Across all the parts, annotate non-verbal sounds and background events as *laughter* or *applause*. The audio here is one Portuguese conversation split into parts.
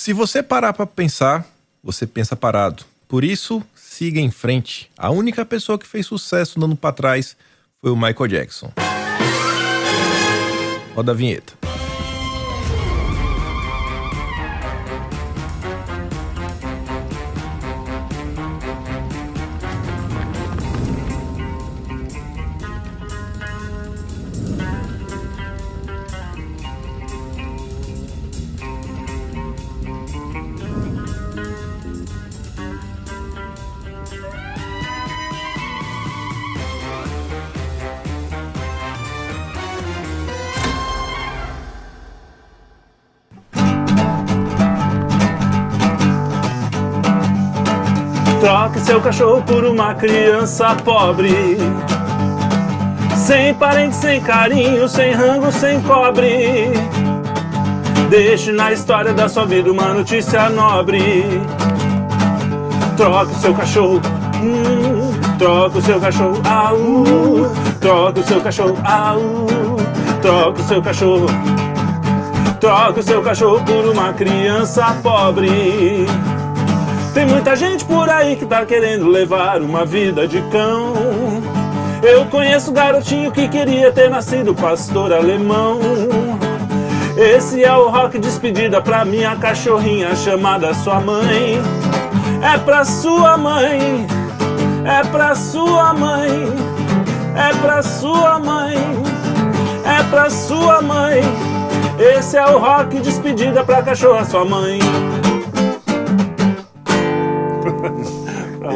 Se você parar para pensar, você pensa parado. Por isso, siga em frente. A única pessoa que fez sucesso dando para trás foi o Michael Jackson. Roda a vinheta. Por uma criança pobre. Sem parente, sem carinho, sem rango, sem cobre. Deixe na história da sua vida uma notícia nobre. Troque o seu cachorro. Hum, troque o seu cachorro. Au. Troque o seu cachorro. Au. Troque o seu cachorro. Troque o seu cachorro por uma criança pobre. Tem muita gente por aí que tá querendo levar uma vida de cão. Eu conheço garotinho que queria ter nascido pastor alemão. Esse é o rock despedida pra minha cachorrinha chamada sua mãe. É pra sua mãe, é pra sua mãe, é pra sua mãe, é pra sua mãe. Esse é o rock despedida pra cachorra sua mãe.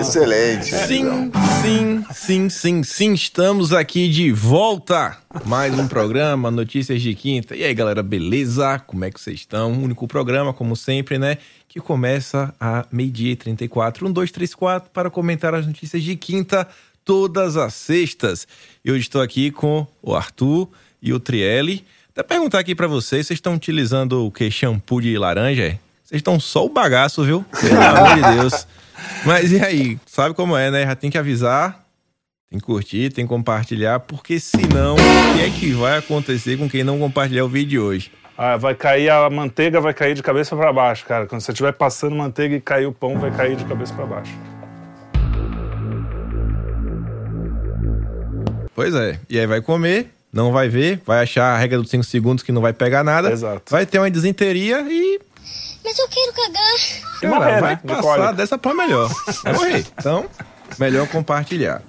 Excelente. Sim, sim, sim, sim, sim. Estamos aqui de volta. Mais um programa, Notícias de Quinta. E aí, galera, beleza? Como é que vocês estão? Um único programa, como sempre, né? Que começa a meio-dia e 34. Um, dois, três, quatro, para comentar as notícias de quinta todas as sextas. E hoje estou aqui com o Arthur e o Trielli. Até perguntar aqui para vocês, vocês estão utilizando o que? Shampoo de laranja? é? Vocês estão só o bagaço, viu? Pelo amor de Deus. Mas e aí? Sabe como é, né? Já tem que avisar, tem que curtir, tem que compartilhar, porque senão, o que é que vai acontecer com quem não compartilhar o vídeo de hoje? Ah, vai cair a manteiga, vai cair de cabeça pra baixo, cara. Quando você estiver passando manteiga e cair o pão, vai cair de cabeça pra baixo. Pois é. E aí vai comer, não vai ver, vai achar a regra dos 5 segundos que não vai pegar nada. Exato. Vai ter uma desinteria e. Mas eu quero cagar. Morrer, vai né? Passar cólica. dessa pra melhor. *laughs* Vai morrer. Então, melhor compartilhar.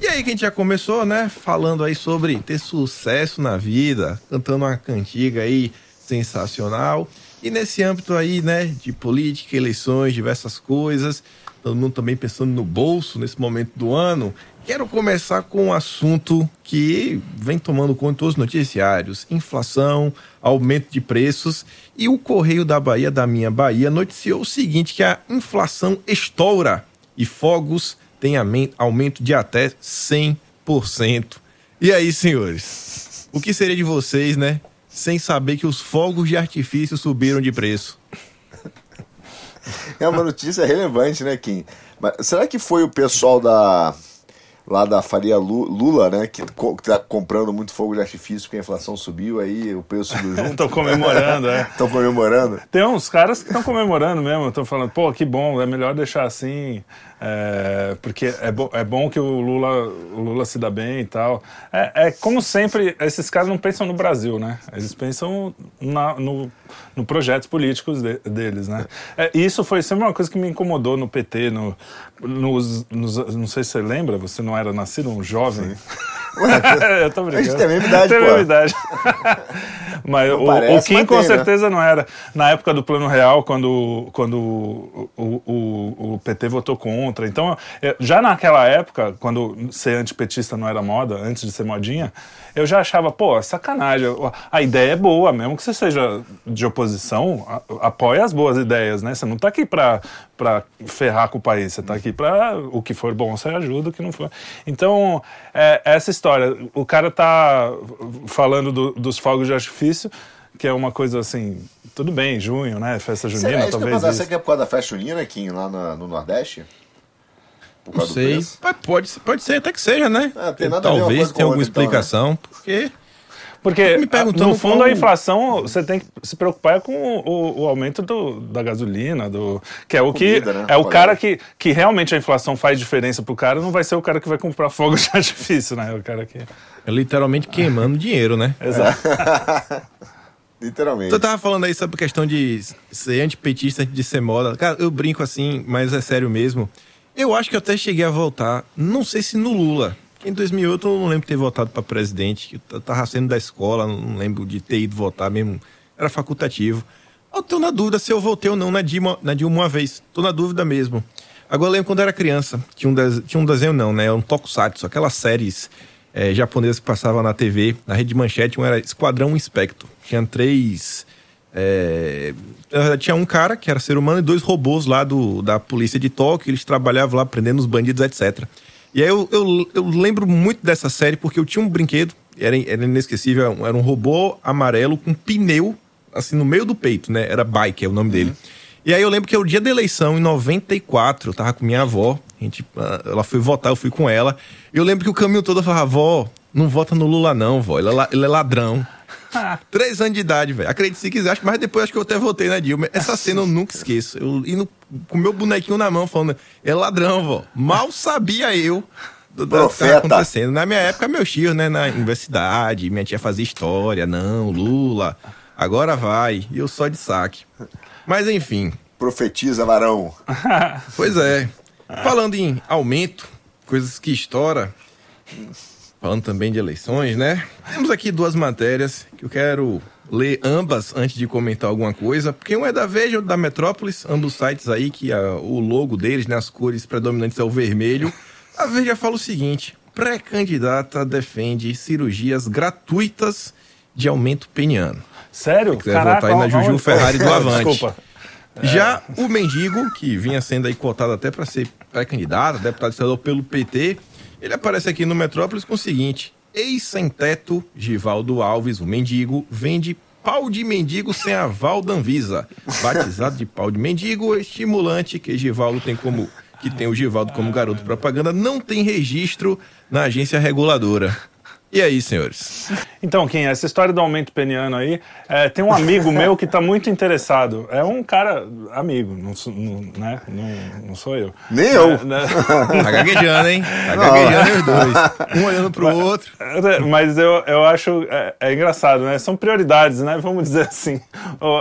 E aí que a gente já começou, né? Falando aí sobre ter sucesso na vida, cantando uma cantiga aí sensacional. E nesse âmbito aí, né, de política, eleições, diversas coisas, todo mundo também pensando no bolso nesse momento do ano. Quero começar com um assunto que vem tomando conta os noticiários: inflação, aumento de preços. E o Correio da Bahia, da minha Bahia, noticiou o seguinte: que a inflação estoura e fogos têm aumento de até 100%. E aí, senhores? O que seria de vocês, né? Sem saber que os fogos de artifício subiram de preço. É uma notícia relevante, né, Kim? Mas será que foi o pessoal da lá da Faria Lu- Lula, né, que co- que tá comprando muito fogo de artifício porque a inflação subiu aí, o preço subiu junto? *laughs* Estão comemorando, é. Estão comemorando? Tem uns caras que estão comemorando mesmo, estão falando, pô, que bom, é melhor deixar assim, é, porque é, bo é bom que o Lula, o Lula se dá bem e tal. É, é como sempre, esses caras não pensam no Brasil, né? Eles pensam na- no, no projetos políticos de- deles, né? É, isso foi sempre uma coisa que me incomodou no PT, no, nos, nos- não sei se você lembra, você não era nascido, um jovem. *laughs* *laughs* Eu tô brincando. A gente tem a mesma idade, Tem a mesma idade. *laughs* Mas o, parece, o Kim mas com tem, né? certeza não era. Na época do Plano Real, quando, quando o, o, o, PT votou contra. Então, já naquela época, quando ser antipetista não era moda, antes de ser modinha, eu já achava, pô, sacanagem. A ideia é boa, mesmo que você seja de oposição, apoia as boas ideias, né? Você não tá aqui pra, pra ferrar com o país, você tá aqui pra o que for bom, você ajuda, o que não for. Então, é, essa história, o cara tá falando do- dos fogos de artifício, que é uma coisa assim, tudo bem, junho, né? Festa junina, Será, isso que eu ia talvez. isso. será que é por causa da festa junina, Kim, lá na- no Nordeste? Por Não causa do sei. pode, pode ser até que seja, né? Ah, tem nada a ver uma Talvez tenha alguma então, né? explicação, porque Porque, me perguntando no fundo, qual- a inflação, você tem que se preocupar com o, o aumento do, da gasolina, do, que é o Comida, que né? é o cara que, que realmente a inflação faz diferença pro cara, não vai ser o cara que vai comprar fogo *laughs* de artifício, né? O cara que... É literalmente queimando dinheiro, né? *laughs* Exato. *laughs* Literalmente. Tu tava falando aí sobre a questão de ser antipetista antes de ser moda. Cara, eu brinco assim, mas é sério mesmo. Eu acho que eu até cheguei a votar, não sei se no Lula. Em 2008 eu não lembro de ter votado pra presidente. Eu tava saindo da escola, não lembro de ter ido votar mesmo. Era facultativo. Eu tô na dúvida se eu votei ou não na Dilma, na Dilma uma vez. Tô na dúvida mesmo. Agora eu lembro quando eu era criança. Tinha um, des- tinha um desenho não, né? Um tokusatsu, aquelas séries eh, japonesas que passavam na TV. Na rede manchete, um era Esquadrão Inspecto. Tinha três... é, tinha um cara que era ser humano e dois robôs lá do, da polícia de Tóquio. Eles trabalhavam lá prendendo os bandidos, etc. E aí eu, eu, eu lembro muito dessa série porque eu tinha um brinquedo, era, era inesquecível, era um robô amarelo com pneu, assim, no meio do peito, né? Era Bike, é o nome dele. E aí eu lembro que o dia da eleição, em 94, eu tava com minha avó, a gente, ah, ela foi votar, eu fui com ela. E eu lembro que o caminho todo eu falava, vó, não vota no Lula não, vó, ele é, ele é ladrão. *laughs* Três anos de idade, velho. Acredite se quiser, acho- mas depois acho que eu até votei na Dilma. Essa cena eu nunca esqueço. Eu indo com o meu bonequinho na mão, falando, é ladrão, vó. Mal sabia eu do do que tava acontecendo. Na minha época, meu tio, né, na universidade, minha tia fazia história, não, Lula, agora vai. E eu só de saque. Mas enfim, Profetiza, varão. *laughs* Pois é. Falando em aumento, coisas que estoura, falando também de eleições, né? Temos aqui duas matérias que eu quero ler ambas antes de comentar alguma coisa, porque um é da Veja e outro da Metrópolis, ambos sites aí que a- o logo deles, né, as cores predominantes é o vermelho. A Veja fala o seguinte: pré-candidata defende cirurgias gratuitas de aumento peniano. Sério? quiser votar aí na Juju Ferrari do *laughs* Avante. Desculpa. Já o mendigo, que vinha sendo aí cotado até para ser pré-candidato, deputado estadual pelo PT, ele aparece aqui no Metrópolis com o seguinte: ex-sem-teto Givaldo Alves, o mendigo, vende pau de mendigo sem aval da Anvisa. Batizado de pau de mendigo, estimulante que Givaldo tem como que tem o Givaldo como garoto propaganda, não tem registro na agência reguladora. E aí, senhores? Então, Kim, essa história do aumento peniano aí, é, tem um amigo meu que está muito interessado. É um cara amigo, não, sou- não- né? não, não sou eu. Nem eu. É, né? Tá gaguejando, hein? Tá gaguejando os dois. Um olhando pro outro. Mas eu, eu acho é, é engraçado, né? São prioridades, né? Vamos dizer assim.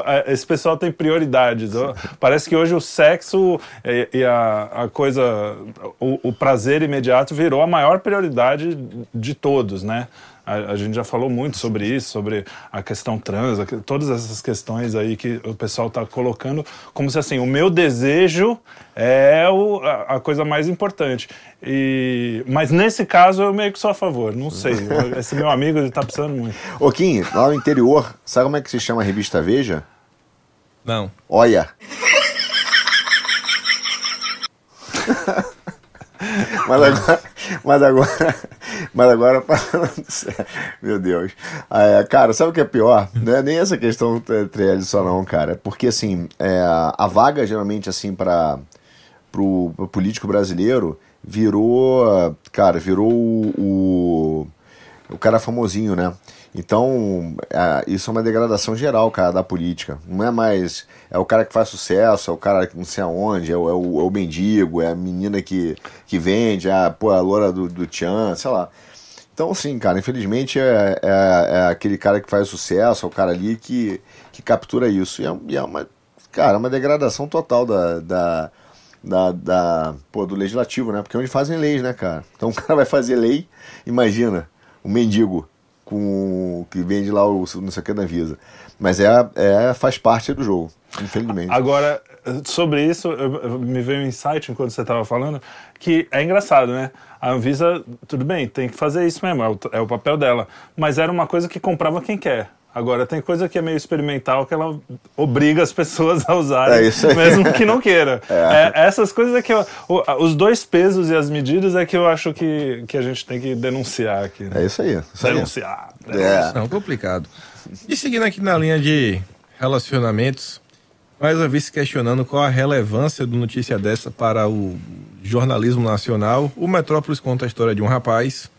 É, Esse pessoal tem prioridades. Parece que hoje o sexo e, e a, a coisa, o, o prazer imediato virou a maior prioridade de todos, né? A, a gente já falou muito sobre isso, sobre a questão trans, a todas essas questões aí que o pessoal está colocando como se assim, o meu desejo é o- a, a coisa mais importante. E, mas nesse caso eu meio que sou a favor, não sei. *laughs* Esse meu amigo ele tá precisando muito. Ô, Kim, lá no interior, sabe como é que se chama a revista Veja? Não. Olha. *laughs* mas agora, mas agora, mas agora *laughs* meu Deus. É, cara, sabe o que é pior? Não é nem essa questão é, triade só não, cara. É Porque assim, é, a vaga geralmente assim para pro político brasileiro virou, cara, virou o, o, o cara famosinho, né? Então, é, isso é uma degradação geral, cara, da política. Não é mais. É o cara que faz sucesso, é o cara que não sei aonde, é o, é o, é o mendigo, é a menina que, que vende, é a, pô, a loura do, do Tchan, sei lá. Então, assim, cara, infelizmente é, é, é aquele cara que faz sucesso, é o cara ali que, que captura isso. E é, e é uma, cara, é uma degradação total da, da, da, da- pô, do legislativo, né? Porque é onde fazem leis, né, cara? Então *laughs* o cara vai fazer lei, imagina, um mendigo com que vende lá o não sei o que da Visa. Mas é, é faz parte do jogo, infelizmente. Agora, sobre isso, eu- eu- me veio um insight enquanto você estava falando, que é engraçado, né? A Anvisa, tudo bem, tem que fazer isso mesmo, é o, é o papel dela. Mas era uma coisa que comprava quem quer. Agora, tem coisa que é meio experimental que ela obriga as pessoas a usarem, É isso aí. mesmo que não queira. *laughs* É. É, essas coisas é que eu, o- os dois pesos e as medidas é que eu acho que, que a gente tem que denunciar aqui. né? É isso aí. Isso aí. Denunciar. É. Não, complicado. E seguindo aqui na linha de relacionamentos, mais uma vez se questionando qual a relevância do notícia dessa para o jornalismo nacional, o Metrópolis conta a história de um rapaz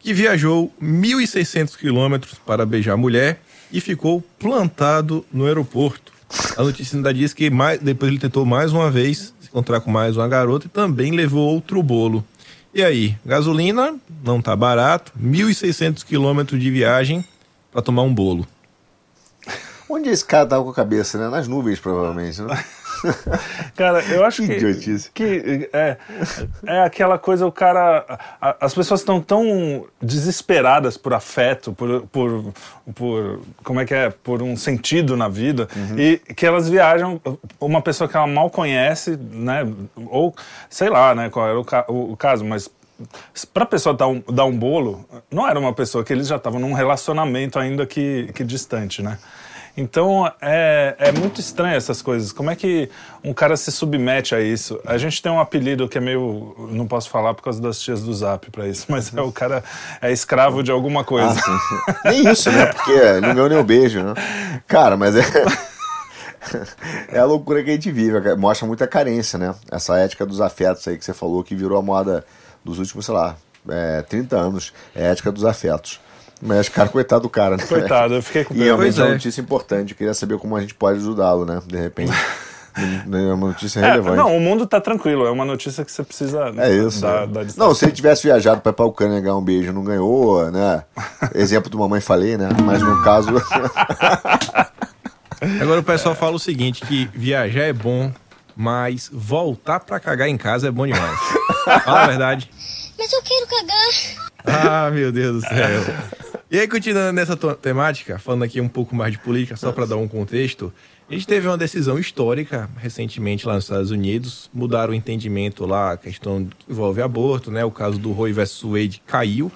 que viajou 1.600 quilômetros para beijar a mulher e ficou plantado no aeroporto. A notícia ainda diz que mais, depois ele tentou mais uma vez se encontrar com mais uma garota e também levou outro bolo. E aí, gasolina não tá barato, 1.600 quilômetros de viagem para tomar um bolo. Onde esse cara tava com a cabeça, né? Nas nuvens, provavelmente, né? *laughs* Cara, eu acho Que idiotice. Que é, é aquela coisa, o cara. a- as pessoas estão tão desesperadas por afeto, por, por, por. Como é que é? Por um sentido na vida, e que elas viajam. Uma pessoa que ela mal conhece, né? Ou sei lá, né? Qual era o, ca- o- o caso, mas. Pra pessoa dar um, dar um bolo, não era uma pessoa que eles já estavam num relacionamento ainda que, que distante, né? Então é, é muito estranho essas coisas. Como é que um cara se submete a isso? A gente tem um apelido que é meio. Não posso falar por causa das tias do zap pra isso, mas é o cara é escravo de alguma coisa. Ah. Nem isso, né? Porque não ganhou nem o beijo, né? Cara, mas é. *laughs* É a loucura que a gente vive, mostra muita carência, né? Essa ética dos afetos aí que você falou, que virou a moda dos últimos, sei lá, é, 30 anos. É a ética dos afetos. Mas, cara, coitado do cara, né? Coitado, eu fiquei com E pena. realmente Pois é uma notícia importante. Eu queria saber como a gente pode ajudá-lo, né? De repente. *laughs* É uma notícia É, relevante. não, o mundo tá tranquilo, é uma notícia que você precisa É isso. dar, né? Não, se ele tivesse viajado para ir pra Ucrânia ganhar um beijo, não ganhou, né? *laughs* Exemplo do mamãe falei, né? Mas no caso. *laughs* Agora o pessoal fala o seguinte, que viajar é bom, mas voltar pra cagar em casa é bom demais. Fala a verdade. Mas eu quero cagar. Ah, meu Deus do céu. E aí, continuando nessa temática, falando aqui um pouco mais de política, só para dar um contexto, a gente teve uma decisão histórica recentemente lá nos Estados Unidos, mudaram o entendimento lá, a questão que envolve aborto, né? O caso do Roe versus Wade caiu.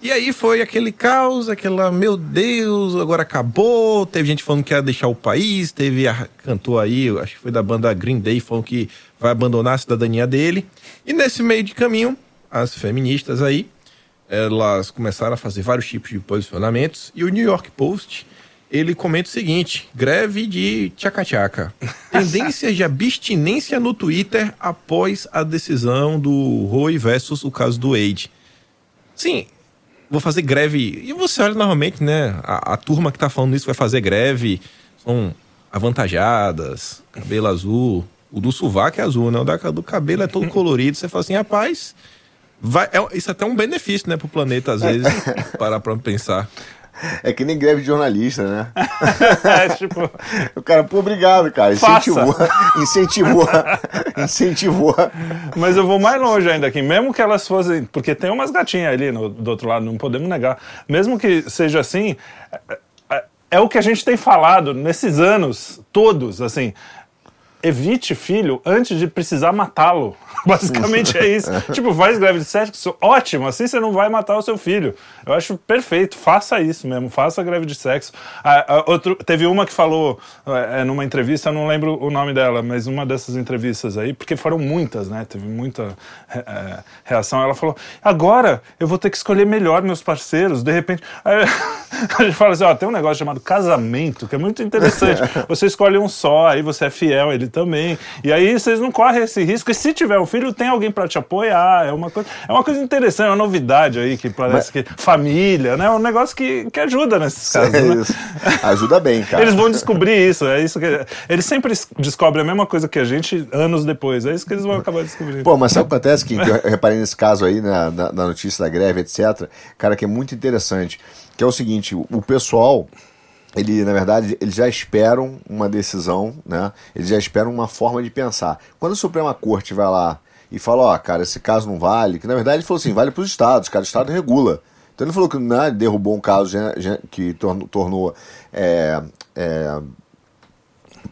E aí foi aquele caos, aquela, meu Deus, agora acabou. Teve gente falando que ia deixar o país, teve a cantor aí, acho que foi da banda Green Day, falando que vai abandonar a cidadania dele. E nesse meio de caminho, as feministas aí, elas começaram a fazer vários tipos de posicionamentos e o New York Post ele comenta o seguinte: greve de tchaca-tchaca. *laughs* Tendências de abstinência no Twitter após a decisão do Roe versus o caso do Wade. Sim, vou fazer greve. E você olha normalmente, né? A, a turma que tá falando isso vai fazer greve. São avantajadas, cabelo azul. O do sovaco é azul, né? O da- do cabelo é todo *laughs* colorido. Você fala assim, rapaz, vai, é, isso é até um benefício, né, pro planeta, às vezes, parar pra pensar. É que nem greve de jornalista, né? *laughs* É, tipo, O cara, pô, obrigado, cara. Incentivou. *laughs* Incentivou. *laughs* Incentivou. Mas eu vou mais longe ainda aqui, mesmo que elas fossem. Porque tem umas gatinhas ali no- do outro lado, não podemos negar. Mesmo que seja assim, é, é- é o que a gente tem falado nesses anos todos, assim. Evite filho antes de precisar matá-lo. *laughs* Basicamente é isso. *laughs* tipo, faz greve de sexo, ótimo, assim você não vai matar o seu filho. Eu acho perfeito, faça isso mesmo, faça greve de sexo. Ah, ah, outro, teve uma que falou é, numa entrevista, eu não lembro o nome dela, mas uma dessas entrevistas aí, porque foram muitas, né? Teve muita é, é, reação. Ela falou: agora eu vou ter que escolher melhor meus parceiros, de repente. *laughs* Aí, a gente fala assim: ó, tem um negócio chamado casamento, que é muito interessante. Você escolhe um só, aí você é fiel, ele também. E aí vocês não correm esse risco. E se tiver um filho, tem alguém para te apoiar. É uma coisa, é uma coisa interessante, é uma novidade aí que parece que família, né? É um negócio que, que ajuda nesses casos. É né? Ajuda bem, cara. Eles vão descobrir isso, é isso que eles sempre es- descobrem a mesma coisa que a gente anos depois. É isso que eles vão acabar descobrindo. Pô, mas sabe o que acontece, Kim? Que eu reparei nesse caso aí, na, na, na notícia da greve, etc. Cara, que é muito interessante. Que é o seguinte, o pessoal, ele, na verdade, eles já esperam uma decisão, né? Eles já esperam uma forma de pensar. Quando a Suprema Corte vai lá e fala, ó, cara, esse caso não vale, que na verdade ele falou assim, vale para os estados, cara, o estado regula. Então ele falou que né, derrubou um caso que tornou, tornou é, é,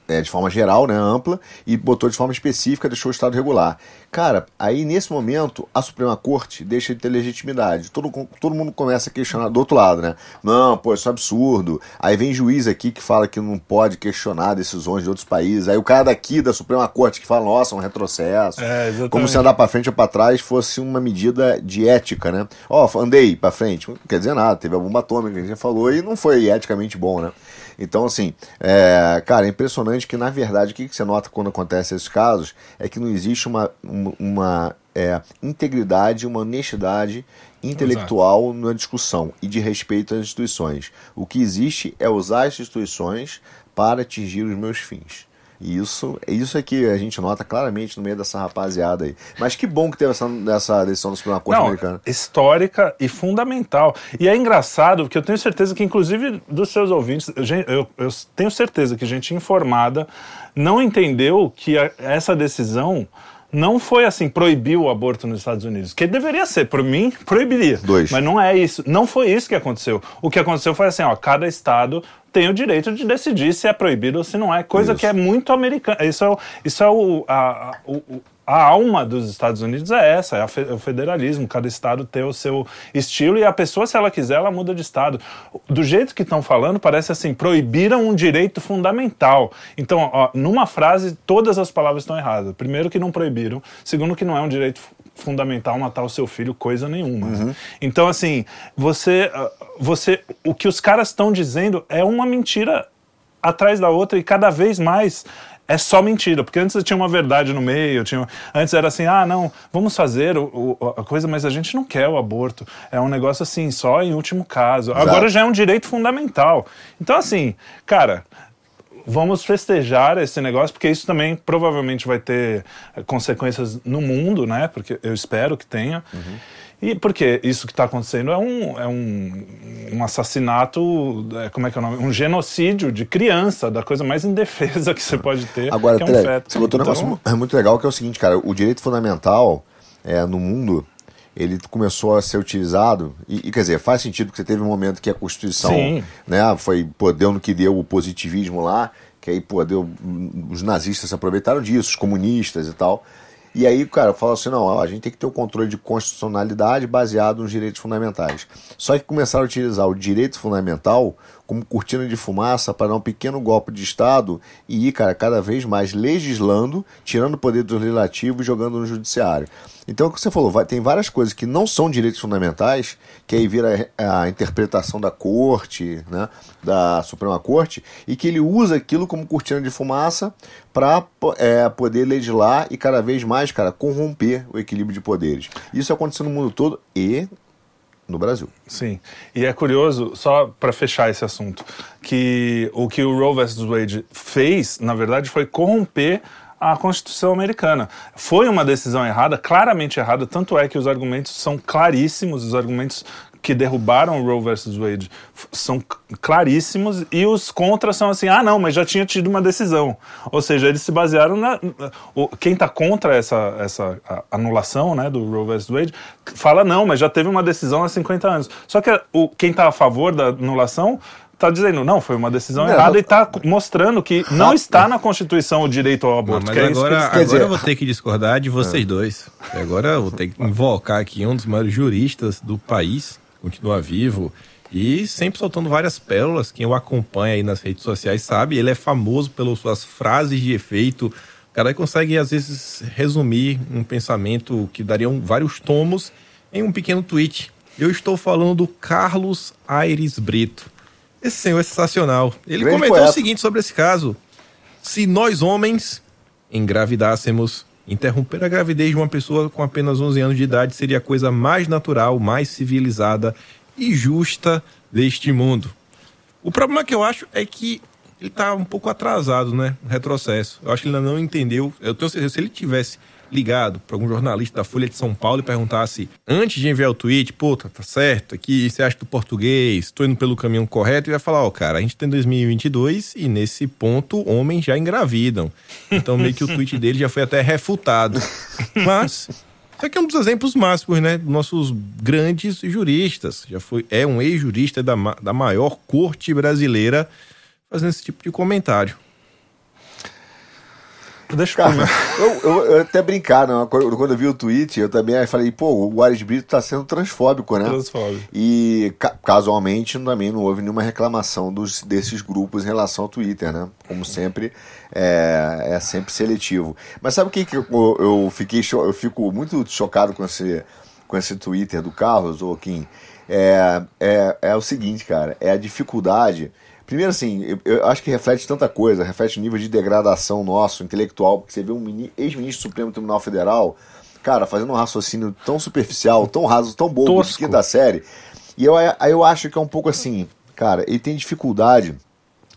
é, de forma geral, né, ampla, e botou de forma específica, deixou o Estado regular. Cara, aí nesse momento a Suprema Corte deixa de ter legitimidade. Todo, todo mundo começa a questionar do outro lado, né? Não, pô, isso é absurdo. Aí vem juiz aqui que fala que não pode questionar decisões de outros países. Aí o cara daqui da Suprema Corte que fala, nossa, um retrocesso. É. Como se andar pra frente ou pra trás fosse uma medida de ética, né? Ó, andei pra frente. Não quer dizer nada, teve a bomba atômica que a gente já falou e não foi eticamente bom, né? Então, assim, é, cara, é impressionante que, na verdade, o que, você nota quando acontece esses casos é que não existe uma, uma, é, integridade, uma honestidade intelectual na discussão e de respeito às instituições. O que existe é usar as instituições para atingir os meus fins. E isso, isso é que a gente nota claramente no meio dessa rapaziada aí. Mas que bom que teve essa, essa decisão do Supremo Corte Não, americana. histórica e fundamental. E é engraçado, porque eu tenho certeza que, inclusive, dos seus ouvintes, eu- eu tenho certeza que gente informada não entendeu que a- essa decisão não foi assim, proibir o aborto nos Estados Unidos. Que deveria ser, por mim, proibiria. Dois. Mas não é isso. Não foi isso que aconteceu. O que aconteceu foi assim, ó, cada estado tem o direito de decidir se é proibido ou se não é. Coisa Isso. que é muito americana. Isso é, isso é o, a, a- o- a alma dos Estados Unidos é essa, é fe- é o federalismo. Cada estado tem o seu estilo e a pessoa, se ela quiser, ela muda de estado. Do jeito que estão falando, parece assim, proibiram um direito fundamental. Então, ó, numa frase, todas as palavras estão erradas. Primeiro que não proibiram, segundo que não é um direito fundamental matar o seu filho, coisa nenhuma. Então, assim, você, ah, você, o que os caras estão dizendo é uma mentira atrás da outra e cada vez mais é só mentira, porque antes tinha uma verdade no meio, tinha, antes era assim, ah, não, vamos fazer o, o- a coisa, mas a gente não quer o aborto, é um negócio assim, só em último caso. Agora já é um direito fundamental. Então, assim, cara, vamos festejar esse negócio, porque isso também provavelmente vai ter eh, consequências no mundo, né? Porque eu espero que tenha. E porque isso que está acontecendo é um, é um, um assassinato, é, como é que é o nome? Um genocídio de criança, da coisa mais *laughs* indefesa que você pode ter, Agora, que é um feto. você botou um Então, negócio mu- é muito legal que é o seguinte, cara, o direito fundamental é, no mundo, ele começou a ser utilizado, e, e, quer dizer, faz sentido que você teve um momento que a Constituição Sim. né, foi, pô, deu no que deu o positivismo lá, que aí, pô, deu, os nazistas se aproveitaram disso, os comunistas e tal. E aí, cara, fala assim, não, ó, a gente tem que ter o controle de constitucionalidade baseado nos direitos fundamentais. Só que começaram a utilizar o direito fundamental como cortina de fumaça para dar um pequeno golpe de Estado e ir, cara, cada vez mais legislando, tirando o poder do legislativo e jogando no judiciário. Então, é o que você falou, vai- tem várias coisas que não são direitos fundamentais, que aí vira a, a interpretação da corte, né, da Suprema Corte, e que ele usa aquilo como cortina de fumaça para poder legislar e cada vez mais, cara, corromper o equilíbrio de poderes. Isso aconteceu no mundo todo e no Brasil. Sim. E é curioso, só para fechar esse assunto, que o que o Roe vs. Wade fez, na verdade, foi corromper a Constituição americana. Foi uma decisão errada, claramente errada, tanto é que os argumentos são claríssimos, os argumentos que derrubaram o Roe versus Wade são claríssimos e os contras são assim, ah não, mas já tinha tido uma decisão. Ou seja, eles se basearam na... o- quem está contra essa, essa anulação né, do Roe versus Wade fala não, mas já teve uma decisão há 50 anos. Só que o, quem está a favor da anulação está dizendo, não, foi uma decisão Não, errada e está mostrando que não está na Constituição o direito ao Não, aborto. mas que é isso que agora, agora dizer- eu vou ter que discordar de vocês dois. Agora eu vou ter que invocar aqui um dos maiores juristas do país, continua vivo, e sempre soltando várias pérolas. Quem o acompanha aí nas redes sociais sabe, ele é famoso pelas suas frases de efeito. O cara consegue, às vezes, resumir um pensamento que daria um- vários tomos em um pequeno tweet. Eu estou falando do Carlos Aires Brito. Esse senhor é sensacional. Ele Grande comentou poeta. o seguinte sobre esse caso. Se nós homens engravidássemos, interromper a gravidez de uma pessoa com apenas 11 anos de idade seria a coisa mais natural, mais civilizada e justa deste mundo. O problema que eu acho é que ele tá um pouco atrasado, né? Retrocesso. Eu acho que ele ainda não entendeu. Eu tenho certeza, se ele tivesse ligado para algum jornalista da Folha de São Paulo e perguntasse, antes de enviar o tweet, pô, tá, tá certo, aqui você acha do português, tô indo pelo caminho correto, ele vai falar, ó, cara, a gente tem 2022 e nesse ponto homens já engravidam. Então meio que o tweet dele já foi até refutado. Mas isso aqui é um dos exemplos máximos, né? Dos nossos grandes juristas. Já foi, é um ex-jurista da, da maior corte brasileira fazendo esse tipo de comentário. Deixa eu Cara, eu, eu, eu até brincar, não? Quando, quando eu vi o tweet, eu também falei, pô, o Ares Brito tá sendo transfóbico, né? Transfóbico. E ca- casualmente também não houve nenhuma reclamação dos, desses grupos em relação ao Twitter, né? Como sempre, é, é sempre seletivo. Mas sabe o que, que eu, eu fiquei eu fico muito chocado com esse, com esse Twitter do Carlos, ô Kim? É, é, é o seguinte, cara, é a dificuldade. Primeiro, assim, eu, eu acho que reflete tanta coisa, reflete o nível de degradação nosso, intelectual, porque você vê um mini- ex-ministro do Supremo Tribunal Federal, cara, fazendo um raciocínio tão superficial, tão raso, tão bobo de Tosco. quinta série. E eu, aí eu acho que é um pouco assim, cara, ele tem dificuldade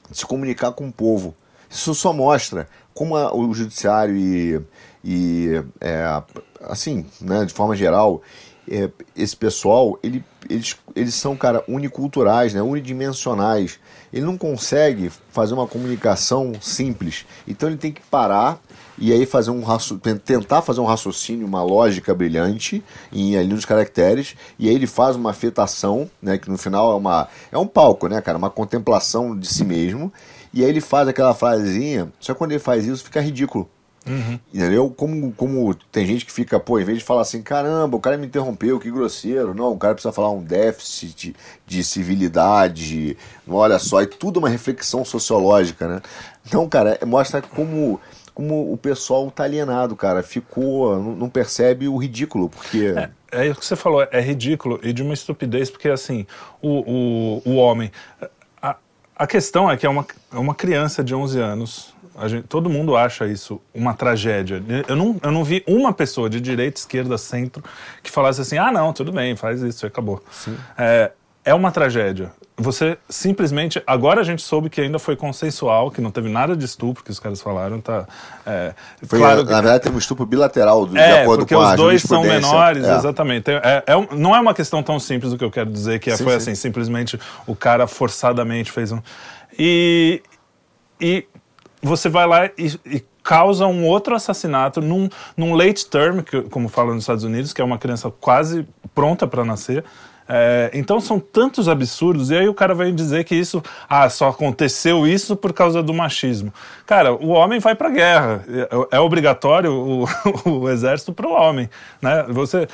de se comunicar com o povo. Isso só mostra como a- o judiciário e, e é, assim, né, de forma geral, é, esse pessoal, ele, eles, eles são, cara, uniculturais, né, unidimensionais. Ele não consegue fazer uma comunicação simples. Então ele tem que parar e aí fazer um tentar fazer um raciocínio, uma lógica brilhante em ali nos caracteres, e aí ele faz uma afetação, né, que no final é uma é um palco, né, cara, uma contemplação de si mesmo, e aí ele faz aquela frasezinha, só quando ele faz isso fica ridículo. Entendeu? Como, como tem gente que fica, pô, em vez de falar assim, caramba, o cara me interrompeu, que grosseiro. Não, o cara precisa falar um déficit de civilidade, olha só, e tudo uma reflexão sociológica, né? Então, cara, mostra como, como o pessoal tá alienado, cara. Ficou, não, percebe o ridículo, porque. É isso que você falou, é ridículo e de uma estupidez, porque assim, o, o, o homem. A, questão é que é uma, é uma criança de 11 anos. Gente- todo mundo acha isso uma tragédia. Eu não, eu não vi uma pessoa de direita, esquerda, centro que falasse assim: ah, não, tudo bem, faz isso e acabou. É, é uma tragédia. Você simplesmente. Agora a gente soube que ainda foi consensual, que não teve nada de estupro que os caras falaram. Tá, é, Foi, claro que- na verdade, teve um estupro bilateral, do, de é, acordo porque com a os dois são menores, É. exatamente. Tem- É, é não é uma questão tão simples o que eu quero dizer, que é- Sim, foi sim. assim, simplesmente o cara forçadamente fez um... E, e você vai lá e, e causa um outro assassinato num, num late term, que, como falam nos Estados Unidos, que é uma criança quase pronta para nascer. É, então são tantos absurdos, e aí o cara vai dizer que isso, ah, só aconteceu isso por causa do machismo. Cara, o homem vai pra guerra, é, é obrigatório o, *laughs* o exército para o homem, né? Você,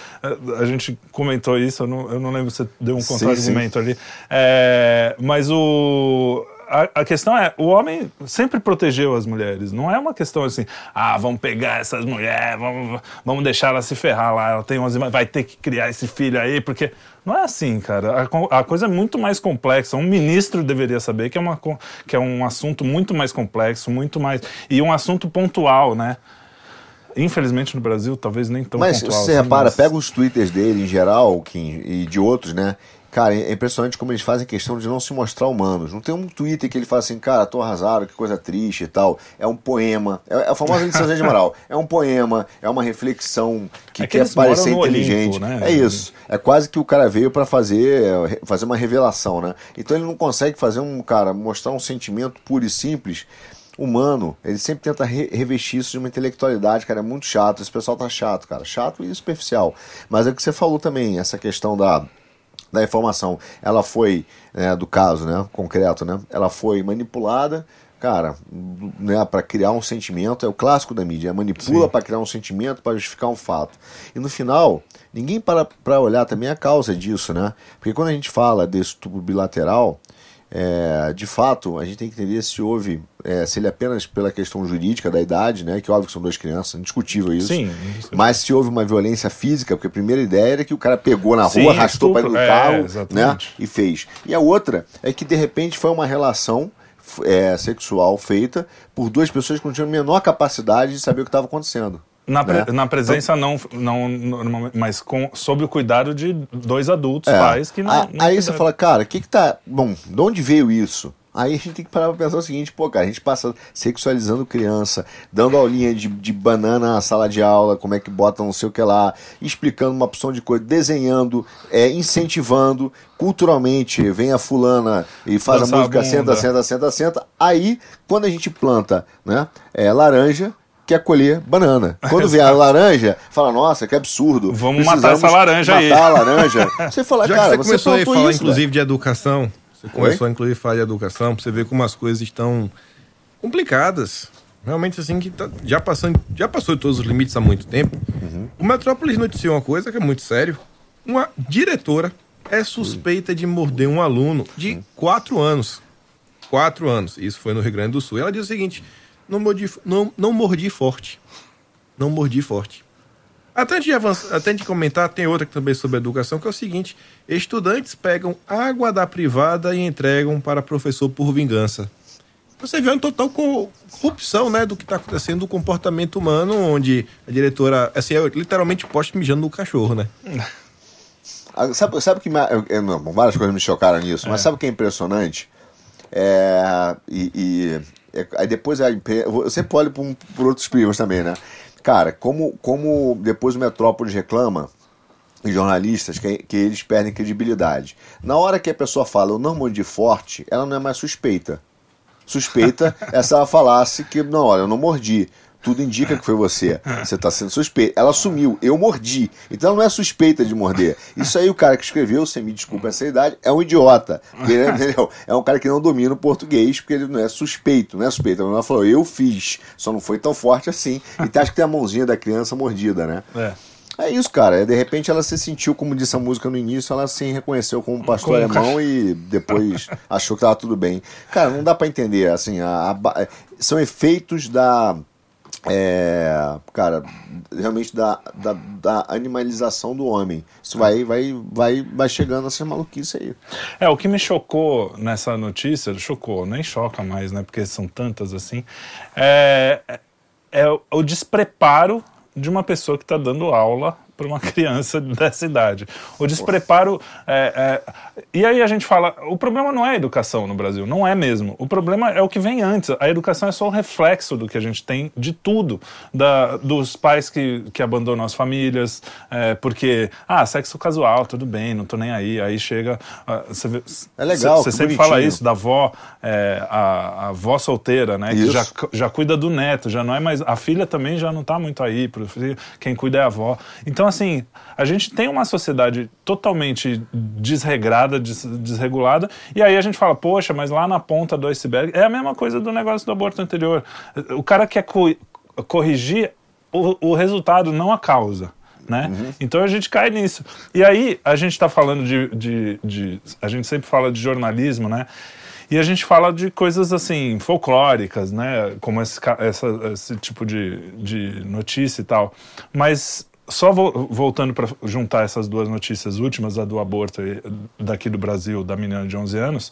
a gente comentou isso, eu não, eu não lembro se você deu um contra-argumento ali, É, mas o a, a questão é, o homem sempre protegeu as mulheres. Não é uma questão assim, ah, vamos pegar essas mulheres, vamos, vamos deixar ela se ferrar lá, ela tem 11 anos, vai ter que criar esse filho aí, porque não é assim, cara. A, a coisa é muito mais complexa. Um ministro deveria saber que é, uma, que é um assunto muito mais complexo, muito mais. E um assunto pontual, né? Infelizmente no Brasil, talvez nem tão Mas pontual. você assim, repara, mas- pega os twitters dele em geral Kim, e de outros, né? Cara, é impressionante como eles fazem questão de não se mostrar humanos. Não tem um Twitter que ele fala assim, cara, tô arrasado, que coisa triste e tal. É um poema. É é a famosa licença de moral. *laughs* É um poema, é uma reflexão que É que quer moram parecer inteligente. Olimpo, né? É isso. É quase que o cara veio pra fazer, fazer uma revelação, né? Então ele não consegue fazer um, cara, mostrar um sentimento puro e simples humano, ele sempre tenta re- revestir isso de uma intelectualidade, cara, é muito chato, esse pessoal tá chato, cara, chato e superficial. Mas é o que você falou também, essa questão da, da informação, ela foi, né, do caso, né, concreto, né, ela foi manipulada, cara, né, para criar um sentimento, é o clássico da mídia, manipula para criar um sentimento, para justificar um fato. E no final, ninguém para para olhar também a causa disso, né? Porque quando a gente fala desse estupro bilateral, é, de fato, a gente tem que entender se houve, é, se ele apenas pela questão jurídica da idade, né, que óbvio que são duas crianças, indiscutível isso. Sim, isso. Mas se houve uma violência física, porque a primeira ideia era que o cara pegou na Sim, rua, arrastou para estupro, do é, carro, né, e fez. E a outra é que de repente foi uma relação é, sexual feita por duas pessoas que não tinham a menor capacidade de saber o que estava acontecendo. Na, pre- né? na presença não, não, normalmente, mas com, sob o cuidado de dois adultos, É. pais que não. A- não aí você fala, cara, o que que tá. Bom, de onde veio isso? Aí a gente tem que parar pra pensar o seguinte, pô, cara, a gente passa sexualizando criança, dando aulinha de, de banana na sala de aula, como é que bota não sei o que lá, explicando uma opção de coisa, desenhando, é, incentivando, culturalmente, vem a fulana e faz Dança a a música, bunda. senta, senta, senta, senta. Aí, quando a gente planta, né, é, laranja, quer colher banana. *laughs* Quando vem a laranja, fala, nossa, que absurdo. Vamos matar essa laranja aí." matar a laranja. *laughs* Você fala, Já cara, que você começou a falar, isso, inclusive, de educação, você começou, Oi? a falar de educação, pra você ver como as coisas estão complicadas. Realmente, assim, que tá- já, passando, já passou de todos os limites há muito tempo. O Metrópolis noticiou uma coisa que é muito sério. Uma diretora é suspeita de morder um aluno de quatro anos. Quatro anos. Isso foi no Rio Grande do Sul. E ela diz o seguinte: não mordi, não, não mordi forte. Não mordi forte. Até de, avançar, até de comentar, tem outra também sobre educação, que é o seguinte: estudantes pegam água da privada e entregam para professor por vingança. você vê uma total co- corrupção, né, do que tá acontecendo do comportamento humano, onde a diretora, assim, é literalmente poste mijando no cachorro, né? *laughs* Ah, Sabe, sabe que. não, várias coisas me chocaram nisso, mas sabe o que é impressionante? É, e, e- é- aí depois a você pode por, um- por outros primos também, né? Cara, como, como depois o Metrópolis reclama, os jornalistas, que, que eles perdem credibilidade. Na hora que a pessoa fala, eu não mordi forte, ela não é mais suspeita. Suspeita *laughs* é se ela falasse que, não, olha, eu não mordi. Tudo indica que foi você. *laughs* Você está sendo suspeita. Ela assumiu, eu mordi. Então ela não é suspeita de morder. Isso aí, o cara que escreveu, você me desculpa essa idade, é um idiota. *laughs* Entendeu? É um cara que não domina o português, porque ele não é suspeito, não é suspeita. Ela falou, eu fiz, só não foi tão forte assim. E acha que tem a mãozinha da criança mordida, né? É. É isso, cara. De repente ela se sentiu, como disse a música no início, ela se reconheceu como pastor Como alemão e depois *laughs* achou que tava tudo bem. Cara, não dá pra entender, assim, a- a são efeitos da. É, cara, realmente da, da, da animalização do homem. Isso vai, vai, vai, vai chegando a ser maluquice aí. É, o que me chocou nessa notícia, chocou, nem choca mais, né? Porque são tantas assim, é, é o- o despreparo de uma pessoa que está dando aula para uma *laughs* criança dessa idade. O despreparo. é, é, e aí a gente fala: o problema não é a educação no Brasil, não é mesmo. O problema é o que vem antes. A educação é só o reflexo do que a gente tem de tudo. Da, dos pais que, que abandonam as famílias, é, porque, ah, sexo casual, tudo bem, não tô nem aí. Aí chega. ah, você vê- É legal, Você que sempre bonitinho. fala isso da avó, é, a, a avó solteira, né? Que Isso. já, já cuida do neto, já não é mais. A filha também já não tá muito aí pro filho, quem cuida é a avó. Então, assim, a gente tem uma sociedade totalmente desregrada, des- desregulada, e aí a gente fala, poxa, mas lá na ponta do iceberg é a mesma coisa do negócio do aborto anterior. O cara quer co- corrigir o, o resultado, não a causa. Né? Então a gente cai nisso. E aí a gente está falando de, de, de- A gente sempre fala de jornalismo, né? E a gente fala de coisas assim, folclóricas, né? Como esse, essa, esse tipo de, de notícia e tal. Mas só vo- voltando para juntar essas duas notícias últimas, a do aborto daqui do Brasil, da menina de 11 anos,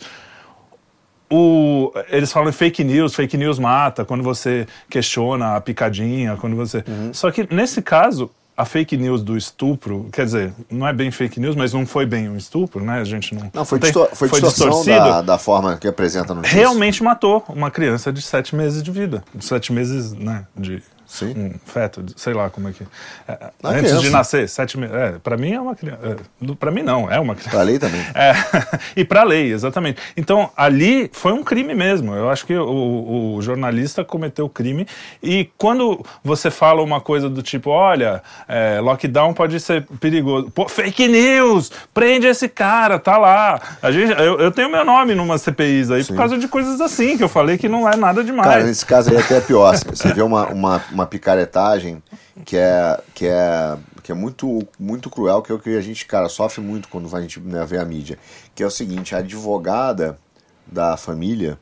o, eles falam em fake news, fake news mata, quando você questiona a picadinha, quando você. Só que nesse caso, a fake news do estupro, quer dizer, não é bem fake news, mas não foi bem um estupro, né? A gente não. Não, foi, tem- distor foi, distorção da, da forma que apresenta no. Realmente matou uma criança de sete meses de vida. De sete meses, né? De Sim. um feto, sei lá como é que. é, Uma antes criança. de nascer, sete meses. É, pra mim é uma criança. É, pra mim não, é uma criança. Pra lei também. *laughs* É, *laughs* e para lei, exatamente. Então, ali foi um crime mesmo. Eu acho que o, o jornalista cometeu o crime. E quando você fala uma coisa do tipo, olha, é, lockdown pode ser perigoso. Pô, fake news! Prende esse cara, tá lá. A gente, eu, eu tenho meu nome numa CPIs aí por causa de coisas assim, que eu falei que não é nada demais. Cara, nesse caso aí até é pior. Você vê uma, uma, uma picaretagem que é, que é, que é muito, muito cruel, que é o que a gente, cara, sofre muito quando a gente né, vê a mídia. Que é o seguinte, a advogada da família,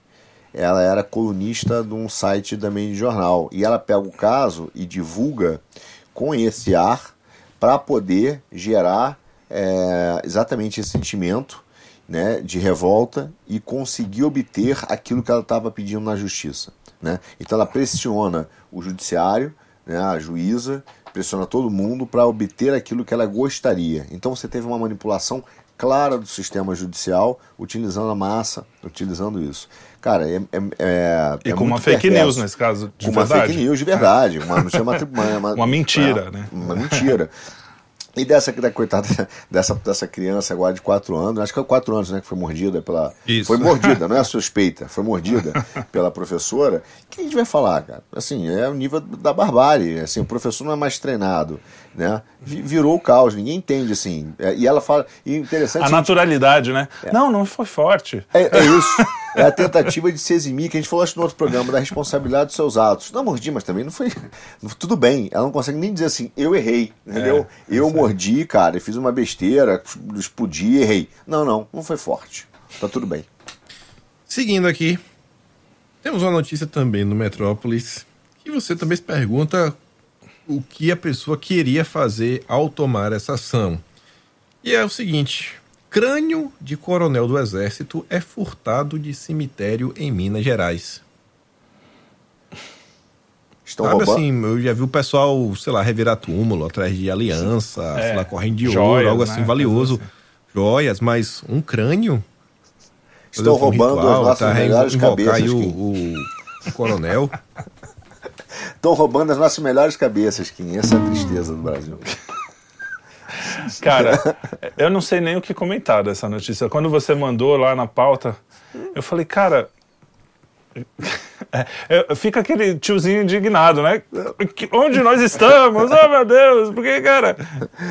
ela era colunista de um site também de jornal. E ela pega o caso e divulga com esse ar para poder gerar é, exatamente esse sentimento né, de revolta e conseguir obter aquilo que ela estava pedindo na justiça. Né? Então ela pressiona o judiciário, né, a juíza, pressiona todo mundo para obter aquilo que ela gostaria. Então você teve uma manipulação clara do sistema judicial utilizando a massa, utilizando isso. Cara, é, é, é, e é com uma fake perverso. news nesse caso, de Com uma verdade. fake news de verdade. Uma, chama, uma, Uma *laughs* mentira, né? Uma mentira. *laughs* E dessa da coitada *laughs* dessa, dessa criança agora de 4 anos, acho que é 4 anos, né, que foi mordida pela. Isso. Foi mordida, não é *laughs* suspeita, foi mordida pela professora. O que a gente vai falar, cara? Assim, é o nível da barbárie. Assim, o professor não é mais treinado, né? Vi- Virou o caos, ninguém entende, assim. É, e ela fala. E interessante. A naturalidade, né? Não, não foi forte. É, é isso. *laughs* É a tentativa de se eximir, que a gente falou acho, no outro programa, da responsabilidade dos seus atos. Não mordi, mas também não foi. Tudo bem. Ela não consegue nem dizer assim, eu errei, entendeu? eu mordi, cara, e fiz uma besteira, explodi, errei. Não, não, não foi forte. Tá tudo bem. Seguindo aqui, temos uma notícia também no Metrópolis que você também se pergunta o que a pessoa queria fazer ao tomar essa ação. E é o seguinte: crânio de coronel do exército é furtado de cemitério em Minas Gerais. Estão Sabe roubando. assim, eu já vi o pessoal, sei lá, revirar túmulo atrás de aliança, É, sei lá, corrente de joias, ouro, algo assim né? valioso. Coisa Joias, mas um crânio? Estão um roubando as ritual, nossas tá, melhores cabeças. o, Kim. o, o coronel. *laughs* Estão roubando as nossas melhores cabeças, Kim. Essa é a tristeza do Brasil. *laughs* Cara, eu não sei nem o que comentar dessa notícia. Quando você mandou lá na pauta, eu falei, cara. *laughs* é, é, fica aquele tiozinho indignado, né? Que- Onde nós estamos? Oh, meu Deus! Porque, cara,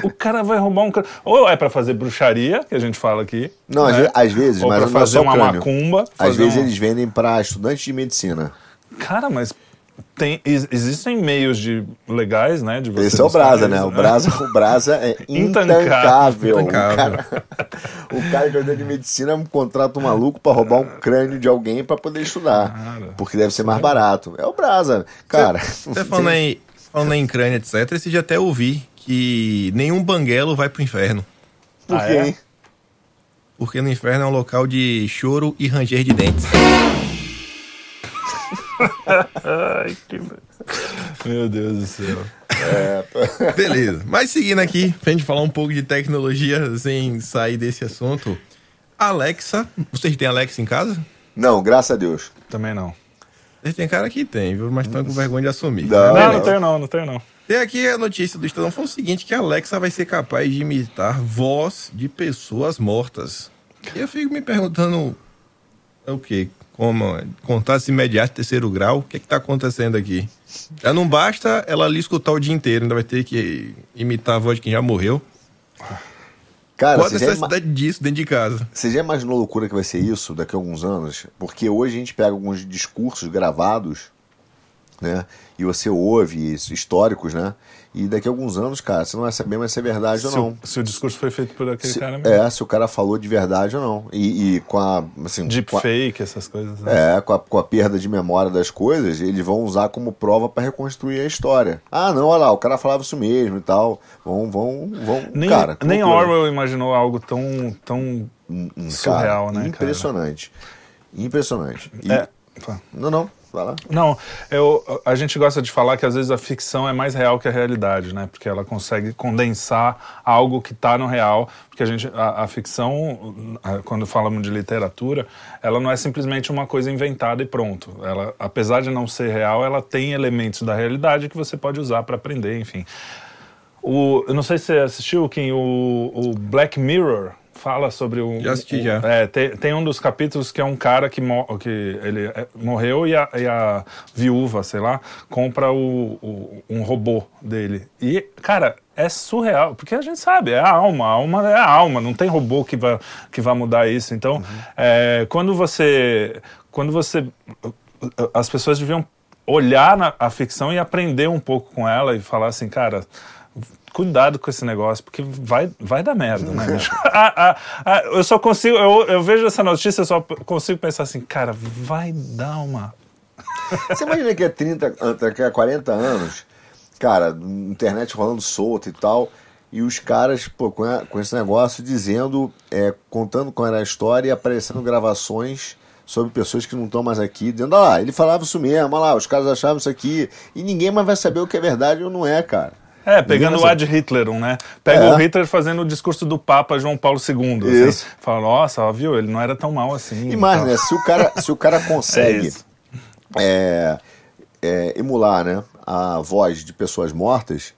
o cara vai roubar um. Ou é pra fazer bruxaria, que a gente fala aqui. Não, às né? às vezes, Ou mas pra é fazer só uma crânio. macumba. Às fazer vezes um- eles vendem para estudantes de medicina. Cara, mas tem, ex- existem meios de, legais, né? De você Esse é o Brasa, né? O Brasa, o Brasa é *laughs* Intancável. intancável. O cara, o cara que é de medicina contrata um maluco pra roubar um crânio de alguém pra poder estudar. Cara. Porque deve ser mais barato. É o Brasa. Cara, Você falando *laughs* em, falando em crânio, etc., esse dia até ouvi que nenhum banguelo vai pro inferno. por Ah, quê? é? Porque no inferno é um local de choro e ranger de dentes. Ai, que... Meu Deus do céu. Beleza. Mas seguindo aqui, pra gente falar um pouco de tecnologia sem sair desse assunto. Alexa, vocês têm Alexa em casa? Não, graças a Deus. Também não. Vocês têm cara que tem, viu? Mas estão com vergonha de assumir. Não, Não, não. não tenho não, não tenho não. Tem aqui a notícia do Estadão falando o seguinte, que a Alexa vai ser capaz de imitar voz de pessoas mortas. E eu fico me perguntando, é o quê? Como contatos imediatos, terceiro grau, o que é que tá acontecendo aqui? Já não basta ela ali escutar o dia inteiro, ainda vai ter que imitar a voz de quem já morreu. Cara, Qual a já, ima- necessidade disso dentro de casa? você já imaginou a loucura que vai ser isso daqui a alguns anos? Porque hoje a gente pega alguns discursos gravados, né? E você ouve isso, históricos, né? E daqui a alguns anos, cara, você não vai saber mais se é verdade ou Se não. o, se o discurso foi feito por aquele Se- cara mesmo. é, se o cara falou de verdade ou não. E, e com a. Assim, Deepfake, essas coisas. Né? É, com a, com a perda de memória das coisas, eles vão usar como prova para reconstruir a história. Ah, não, olha lá, o cara falava isso mesmo e tal. Vão, vão, vão. Nem, cara, nem. Orwell imaginou algo tão, tão Hum, hum, surreal, cara, né, cara? Impressionante. Impressionante. E- É, pá. Não, não, Não, eu, a gente gosta de falar que às vezes a ficção é mais real que a realidade, né? Porque ela consegue condensar algo que está no real. Porque a gente, a, a ficção, quando falamos de literatura, ela não é simplesmente uma coisa inventada e pronto. Ela, apesar de não ser real, ela tem elementos da realidade que você pode usar para aprender, enfim. O, eu não sei se você assistiu, Kim, o, o Black Mirror fala sobre o. Já assisti, já. É, tem, tem um dos capítulos que é um cara que, mo que ele é, morreu e a, e a viúva, sei lá, compra o, o- um robô dele. E, cara, é surreal, porque a gente sabe, é a alma, a alma é a alma, não tem robô que vai, que mudar isso. Então, é, quando você. Quando você. As pessoas deviam olhar na, a ficção e aprender um pouco com ela e falar assim, cara. Cuidado com esse negócio, porque vai, vai dar merda, né? *laughs* Ah, ah, ah, eu só consigo, eu, eu vejo essa notícia, eu só consigo pensar assim, cara, vai dar uma. *laughs* Você imagina que é 30, daqui a 40 anos, cara, internet rolando solta e tal, e os caras, pô, com, a- com esse negócio dizendo, é, contando como era a história e aparecendo gravações sobre pessoas que não estão mais aqui, dizendo, ah lá, ele falava isso mesmo, olha lá, os caras achavam isso aqui, e ninguém mais vai saber o que é verdade ou não é, cara. É, pegando o Ad Hitler, né? Pega É. o Hitler fazendo o discurso do Papa João Paulo II. Isso. Assim, fala, nossa, ó, viu? Ele não era tão mal assim. E mais, né? Se o cara, *laughs* se o cara É consegue isso. é, é, emular né, a voz de pessoas mortas,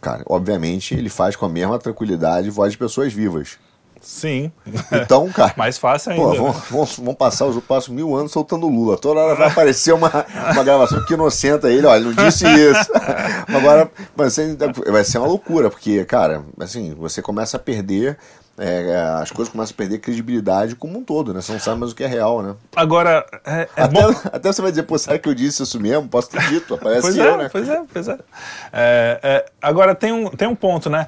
cara, obviamente ele faz com a mesma tranquilidade voz de pessoas vivas. Sim. Então, cara. *laughs* Mais fácil ainda. Pô, vamos, vamos, vamos passar os próximos mil anos soltando Lula. Toda hora vai aparecer uma, uma gravação que inocenta ele, olha, ele não disse isso. *laughs* Agora, vai ser, vai ser uma loucura, porque, cara, assim, você começa a perder. é, as coisas começam a perder credibilidade como um todo, né? Você não sabe mais o que é real, né? Agora, é, é até, bom. *laughs* até você vai dizer, pô, será que eu disse isso mesmo? Posso ter dito, aparece Pois eu, é, né? pois é, pois é. É, é, Agora, tem um, tem um ponto, né?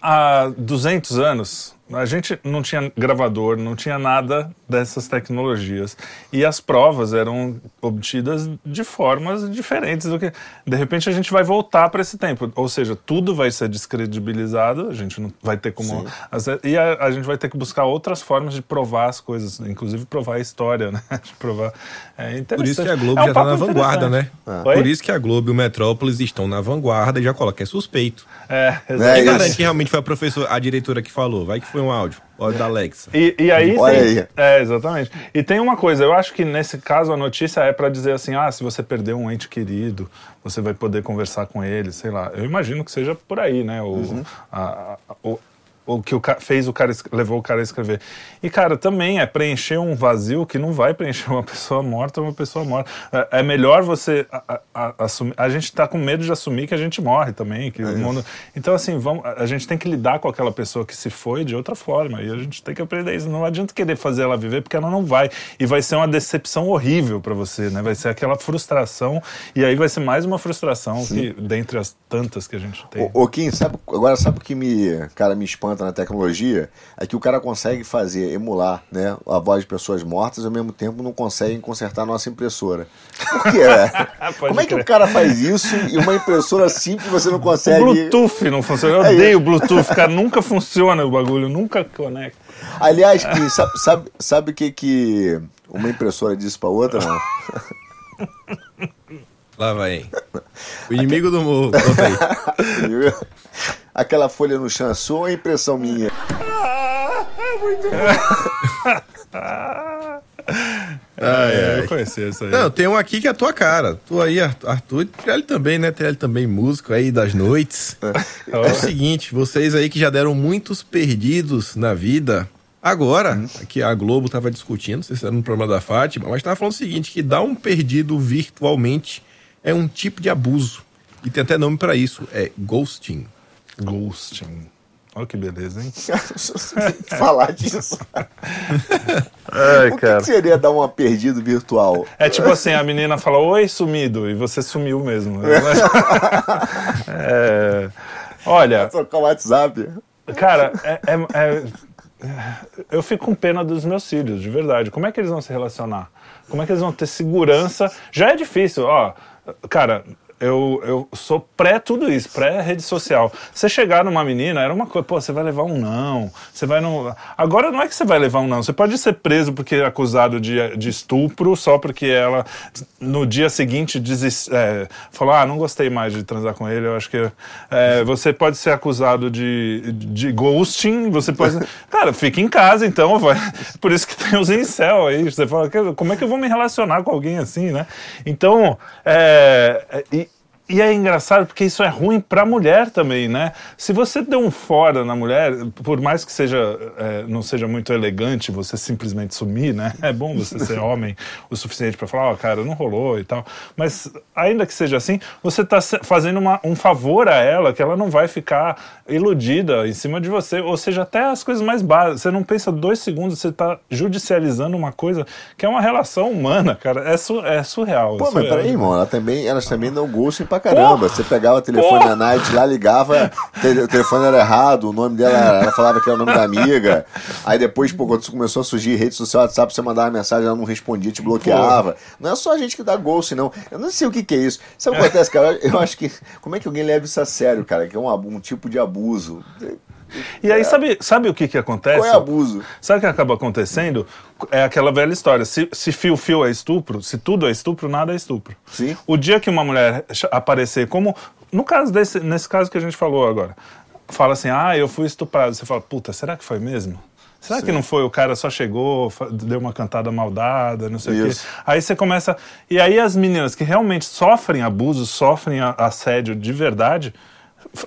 Há 200 anos, a gente não tinha gravador, não tinha nada dessas tecnologias. E as provas eram obtidas de formas diferentes do que. De repente a gente vai voltar para esse tempo. Ou seja, tudo vai ser descredibilizado, a gente não vai ter como. E a, a, gente vai ter que buscar outras formas de provar as coisas, inclusive provar a história, *laughs* né? De provar. É Por isso que a Globo é um já está na vanguarda, né? Ah. Por isso que a Globo e o Metrópolis estão na vanguarda e já coloca é suspeito. É, exatamente. Garante que realmente foi a professora, a diretora que falou? Vai que foi um áudio. Áudio da Alexa. E, e aí, Olha tem, aí. É, exatamente. E tem uma coisa, eu acho que nesse caso a notícia é para dizer assim: ah, se você perdeu um ente querido, você vai poder conversar com ele, sei lá. Eu imagino que seja por aí, né? O, uhum. a, a, o, o que o fez o cara levou o cara a escrever. E cara, também é preencher um vazio que não vai preencher uma *laughs* pessoa morta uma pessoa morta. É, é melhor você a, a, assumir. A gente está com medo de assumir que a gente morre também, que é o mundo. Então assim, vamos, a gente tem que lidar com aquela pessoa que se foi de outra forma e a gente tem que aprender isso. Não adianta querer fazer ela viver porque ela não vai e vai ser uma decepção horrível para você, né? Vai ser aquela frustração e aí vai ser mais uma frustração Sim. que dentre as tantas que a gente tem. O, o Kim, sabe agora sabe o que me cara me espanta na tecnologia é que o cara consegue fazer, emular né, a voz de pessoas mortas e ao mesmo tempo não consegue consertar a nossa impressora. Por quê? *laughs* Como é que o cara faz isso e uma impressora simples você não consegue. O Bluetooth não funciona. Eu é odeio o Bluetooth, cara. Nunca funciona o bagulho, nunca conecta. Aliás, que, sabe, sabe, sabe o que, que uma impressora disse para outra? Não? *laughs* Lá vai. *laughs* O inimigo do morro. Conta aí. *laughs* Aquela folha no chão, sua ou é impressão minha? Ah, é muito bom. Ah, é, eu conheci essa aí. Não, tem um aqui que é a tua cara. Tu aí, Arthur, ele também, né? Tem ele também músico aí das noites. *laughs* É. é o seguinte, vocês aí que já deram muitos perdidos na vida, Agora, hum. aqui a Globo estava discutindo, não sei se era no programa da Fátima, mas estava falando o seguinte: que dar um perdido virtualmente é um tipo de abuso. E tem até nome para isso, é ghosting. Ghosting. Olha que beleza, hein? *laughs* Falar disso. *laughs* Ai, o que, que, seria dar um perdido virtual? É tipo assim, a menina fala, oi, sumido, e você sumiu mesmo. *laughs* é, olha... Trocar o WhatsApp. Cara, é, é, é, eu fico com pena dos meus filhos, de verdade. Como é que eles vão se relacionar? Como é que eles vão ter segurança? Já é difícil, ó. Cara, eu, eu sou pré tudo isso, pré rede social. Você chegar numa menina, era uma coisa, pô, você vai levar um não, você vai no. Agora não é que você vai levar um não, você pode ser preso porque é acusado de, de estupro, só porque ela no dia seguinte desist, é, falou, ah, não gostei mais de transar com ele, eu acho que. É, você pode ser acusado de, de ghosting, você pode. *laughs* Cara, fica em casa então, vai. Por isso que tem os incel aí. Você fala, como é que eu vou me relacionar com alguém assim, né? Então, é, é e é engraçado porque isso é ruim para a mulher também, né? Se você deu um fora na mulher, por mais que seja é, não seja muito elegante você simplesmente sumir, né? *laughs* É bom você ser *laughs* homem o suficiente para falar, ó, oh, cara, não rolou e tal. Mas ainda que seja assim, você está fazendo uma, um favor a ela que ela não vai ficar iludida em cima de você. Ou seja, até as coisas mais básicas. Você não pensa dois segundos, você está judicializando uma coisa que é uma relação humana, cara. É, su, é surreal. Pô, mas peraí, irmão, ela também, elas também dão gosto pra caramba. Porra! Você pegava o telefone Porra! da Night lá, ligava, o telefone era errado, o nome dela, ela falava que era o nome da amiga. Aí depois, pô, quando começou a surgir rede social, WhatsApp, você mandava mensagem, ela não respondia, te bloqueava. Porra. Não é só a gente que dá ghost, não. Eu não sei o que, que é isso. Sabe o que acontece, cara? Eu acho que. Como é que alguém leva isso a sério, cara? Que é um, um tipo de abuso. E aí, sabe, sabe o que, que acontece? Qual é abuso? Sabe o que acaba acontecendo? É aquela velha história. Se, se fio, fio é estupro, se tudo é estupro, nada é estupro. Sim. O dia que uma mulher aparecer como. No caso desse, nesse caso que a gente falou agora, fala assim: ah, eu fui estuprado. Você fala, puta, será que foi mesmo? Será Sim. que não foi o cara só chegou, deu uma cantada maldada, não sei Isso. o quê? Aí você começa. E aí as meninas que realmente sofrem abuso, sofrem assédio de verdade,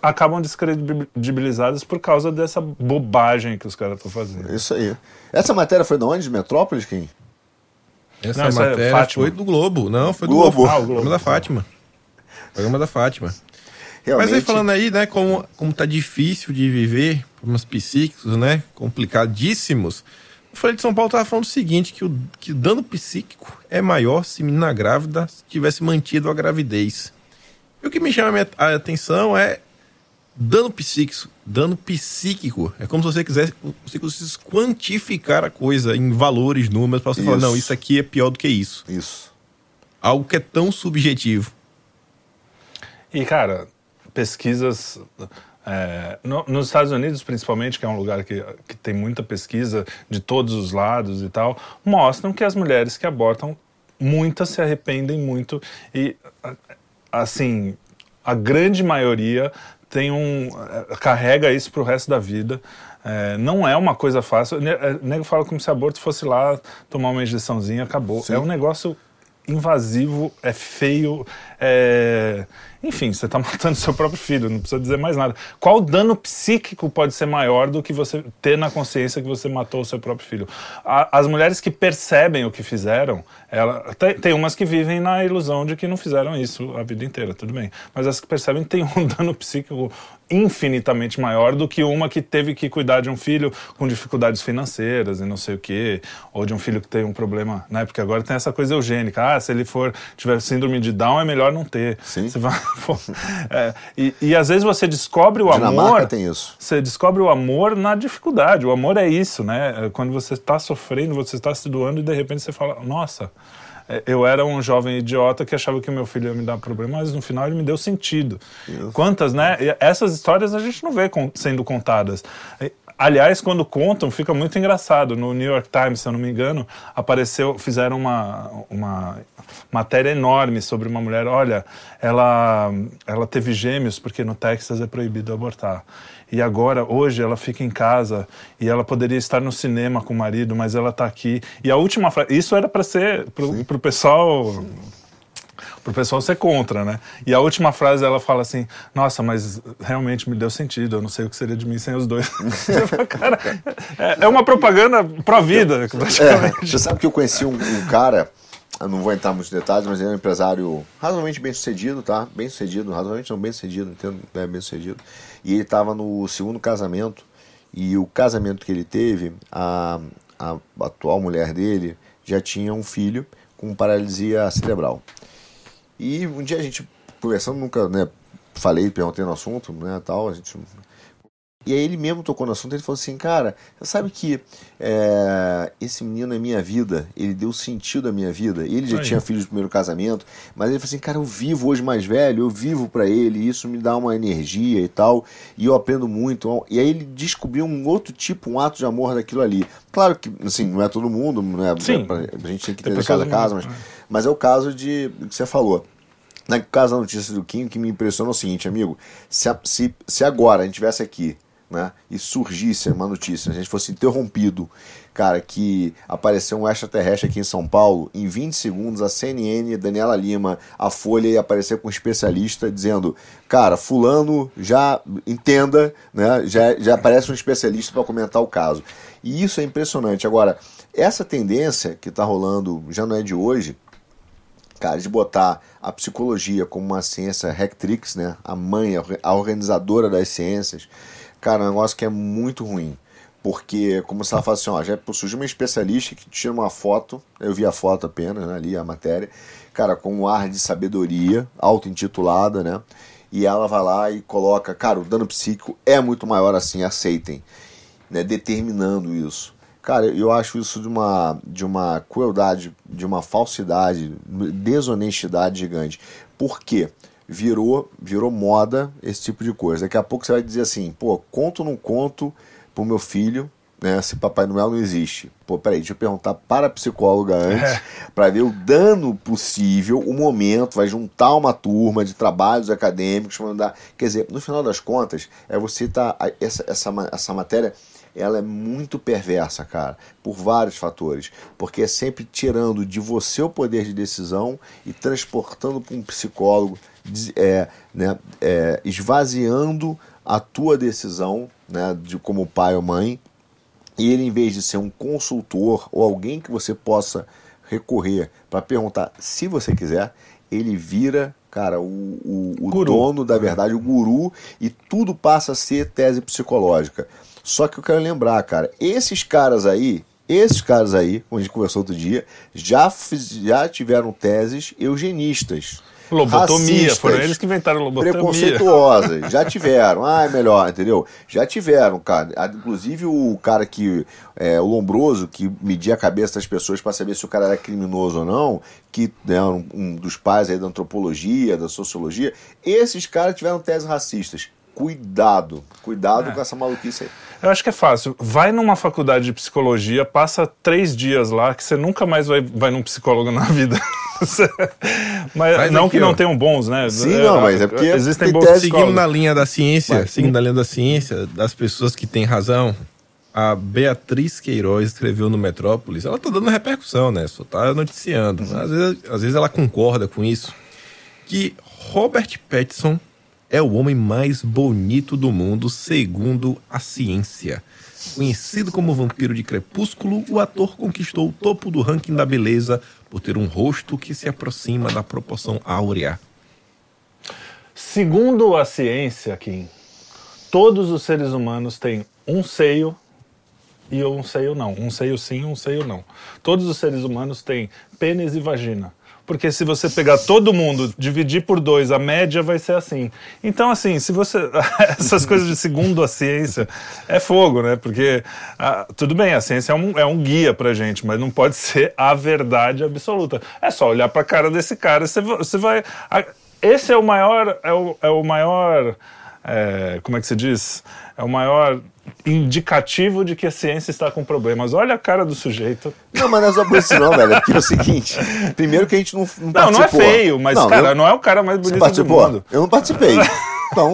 acabam descredibilizadas por causa dessa bobagem que os caras estão fazendo. Isso aí. Essa matéria foi de onde? De Metrópolis, quem? Essa não, é matéria é foi do Globo. Não, foi do Globo. Globo. Ah, o Globo. da Fátima. Programa da Fátima. Realmente... Mas aí falando aí, né, como, como tá difícil de viver, problemas psíquicos, né, complicadíssimos. O Folha de São Paulo tava falando o seguinte, que o, que o dano psíquico é maior se menina grávida tivesse mantido a gravidez. E o que me chama a atenção é Dano psíquico, dano psíquico é como se você quisesse você conseguisse quantificar a coisa em valores, números, para você falar, Isso. não, isso aqui é pior do que isso. Isso. Algo que é tão subjetivo. E, cara, pesquisas. é, no- nos Estados Unidos, principalmente, que é um lugar que, que tem muita pesquisa de todos os lados e tal, mostram que as mulheres que abortam, muitas se arrependem muito. E, assim, a grande maioria tem um. é, carrega isso pro resto da vida. É, não é uma coisa fácil. Ne- é, nego fala como se aborto fosse lá tomar uma injeçãozinha, acabou. É um negócio invasivo, é feio, é... enfim, você está *laughs* matando seu próprio filho, não precisa dizer mais nada. Qual dano psíquico pode ser maior do que você ter na consciência que você matou o seu próprio filho? A- as mulheres que percebem o que fizeram, ela, tem, tem umas que vivem na ilusão de que não fizeram isso a vida inteira, tudo bem. Mas as que percebem têm um *laughs* dano psíquico infinitamente maior do que uma que teve que cuidar de um filho com dificuldades financeiras e não sei o quê, ou de um filho que tem um problema, né? Porque agora tem essa coisa eugênica. Ah, se ele for tiver síndrome de Down, é melhor não ter. Sim. Vai- *laughs* pô, é, e, e às vezes você descobre o Dinamarca amor. tem isso. Você descobre o amor na dificuldade. O amor é isso, né? É Quando você está sofrendo, você está se doando e de repente você fala: Nossa, é, eu era um jovem idiota que achava que meu filho ia me dar problema, mas no final ele me deu sentido. Quantas, né? Essas histórias a gente não vê sendo contadas. Aliás, quando contam, fica muito engraçado. No New York Times, se eu não me engano, apareceu, fizeram uma, uma matéria enorme sobre uma mulher. Olha, ela, ela teve gêmeos porque no Texas é proibido abortar. E agora, hoje, ela fica em casa e ela poderia estar no cinema com o marido, mas ela está aqui. E a última frase. Isso era para ser para o pessoal pro pessoal ser contra, né? E a última frase ela fala assim: Nossa, mas realmente me deu sentido, eu não sei o que seria de mim sem os dois. *laughs* Cara, é, é uma propaganda pró-vida, praticamente. É, você sabe que eu conheci um, um cara, eu não vou entrar em muitos detalhes, mas ele é um empresário razoavelmente bem sucedido, tá? Bem sucedido, razoavelmente não bem sucedido, entendo, é bem sucedido. E ele estava no segundo casamento, e o casamento que ele teve, a, a atual mulher dele já tinha um filho com paralisia cerebral. E um dia a gente conversando, nunca, né, falei, perguntei no assunto, né, tal, a gente e aí ele mesmo tocou no assunto, ele falou assim, cara, você sabe que é, esse menino é minha vida, ele deu sentido à minha vida. Ele já Aí. tinha filhos do primeiro casamento, mas ele falou assim, cara, eu vivo hoje mais velho, eu vivo pra ele, isso me dá uma energia e tal, e eu aprendo muito. E aí ele descobriu um outro tipo, um ato de amor daquilo ali. Claro que, assim, não é todo mundo, né? Sim. Pra- A gente tem que ter cada pessoas caso, muito- mas, mas é o caso de que você falou. Na caso da notícia do Kim, o que me impressiona é o seguinte, amigo: se, se, se agora a gente tivesse aqui, né, e surgisse uma notícia, a gente fosse interrompido, cara, que apareceu um extraterrestre aqui em São Paulo, em 20 segundos a CNN, Daniela Lima, a Folha ia aparecer com um especialista dizendo: cara, Fulano já entenda, né, já, já aparece um especialista para comentar o caso. E isso é impressionante. Agora, essa tendência que está rolando já não é de hoje cara, de botar a psicologia como uma ciência rectrix, né? A mãe, a orga- a organizadora das ciências, cara, é um negócio que é muito ruim. Porque, como você fala assim, ó, já surgiu uma especialista que tira uma foto, eu vi a foto apenas, né, ali a matéria, cara, com um ar de sabedoria, auto-intitulada, né? E ela vai lá e coloca, cara, o dano psíquico é muito maior assim, aceitem, né? Determinando isso. Cara, eu acho isso de uma, de uma crueldade, de uma falsidade, desonestidade gigante. Por quê? Virou, virou moda esse tipo de coisa. Daqui a pouco você vai dizer assim, pô, conto ou não conto pro meu filho, né, se Papai Noel não existe. Pô, peraí, deixa eu perguntar para a psicóloga antes, para ver o dano possível, o momento, vai juntar uma turma de trabalhos acadêmicos, mandar. Quer dizer, no final das contas, é você tá. Essa, essa, essa matéria ela é muito perversa, cara, por vários fatores. Porque é sempre tirando de você o poder de decisão e transportando para um psicólogo, é, né, é, esvaziando a tua decisão né, de como pai ou mãe. E ele, em vez de ser um consultor ou alguém que você possa recorrer para perguntar se você quiser, ele vira, cara, o, o, o dono da verdade, o guru, e tudo passa a ser tese psicológica. Só que eu quero lembrar, cara, esses caras aí, esses caras aí, como a gente conversou outro dia, já, já tiveram teses eugenistas. Lobotomia, racistas, foram eles que inventaram lobotomia. Preconceituosas, já tiveram. Ah, é melhor, entendeu? Já tiveram, cara. Inclusive o cara que. É, o Lombroso, que media a cabeça das pessoas para saber se o cara era criminoso ou não, que né, um, um dos pais aí da antropologia, da sociologia, esses caras tiveram teses racistas. Cuidado, cuidado com essa maluquice aí. Eu acho que é fácil. Vai numa faculdade de psicologia, passa três dias lá, que você nunca mais vai, vai num psicólogo na vida. *laughs* Mas, Mas não aqui, que não ó. tenham bons, né? Sim, não, mas é porque existem tem bons tese- Seguindo na linha da ciência, Mas- seguindo na linha da ciência, das pessoas que têm razão, a Beatriz Queiroz escreveu no Metrópolis, ela tá dando repercussão, né? Só tá noticiando. Às, vezes, às vezes ela concorda com isso, que Robert Pattinson é o homem mais bonito do mundo, segundo a ciência. Conhecido como vampiro de crepúsculo, o ator conquistou o topo do ranking da beleza por ter um rosto que se aproxima da proporção áurea. Segundo a ciência, Kim, todos os seres humanos têm um seio e um seio não. Um seio sim, um seio não. Todos os seres humanos têm pênis e vagina. Porque se você pegar todo mundo, dividir por dois, a média vai ser assim. Então, assim, se você. *laughs* Essas coisas de segundo a ciência é fogo, né? Porque, ah, tudo bem, a ciência é um, é um guia pra gente, mas não pode ser a verdade absoluta. É só olhar pra cara desse cara, você, você vai. esse é o maior. É o, é o maior. é, como é que se diz? É o maior indicativo de que a ciência está com problemas. Olha a cara do sujeito. Não, mas não é só por isso não, velho. É porque é o seguinte: primeiro que a gente não, não Não, não é participou. feio, mas, cara, eu- não é o cara mais bonito do participou? mundo. Eu não participei. *laughs* Então,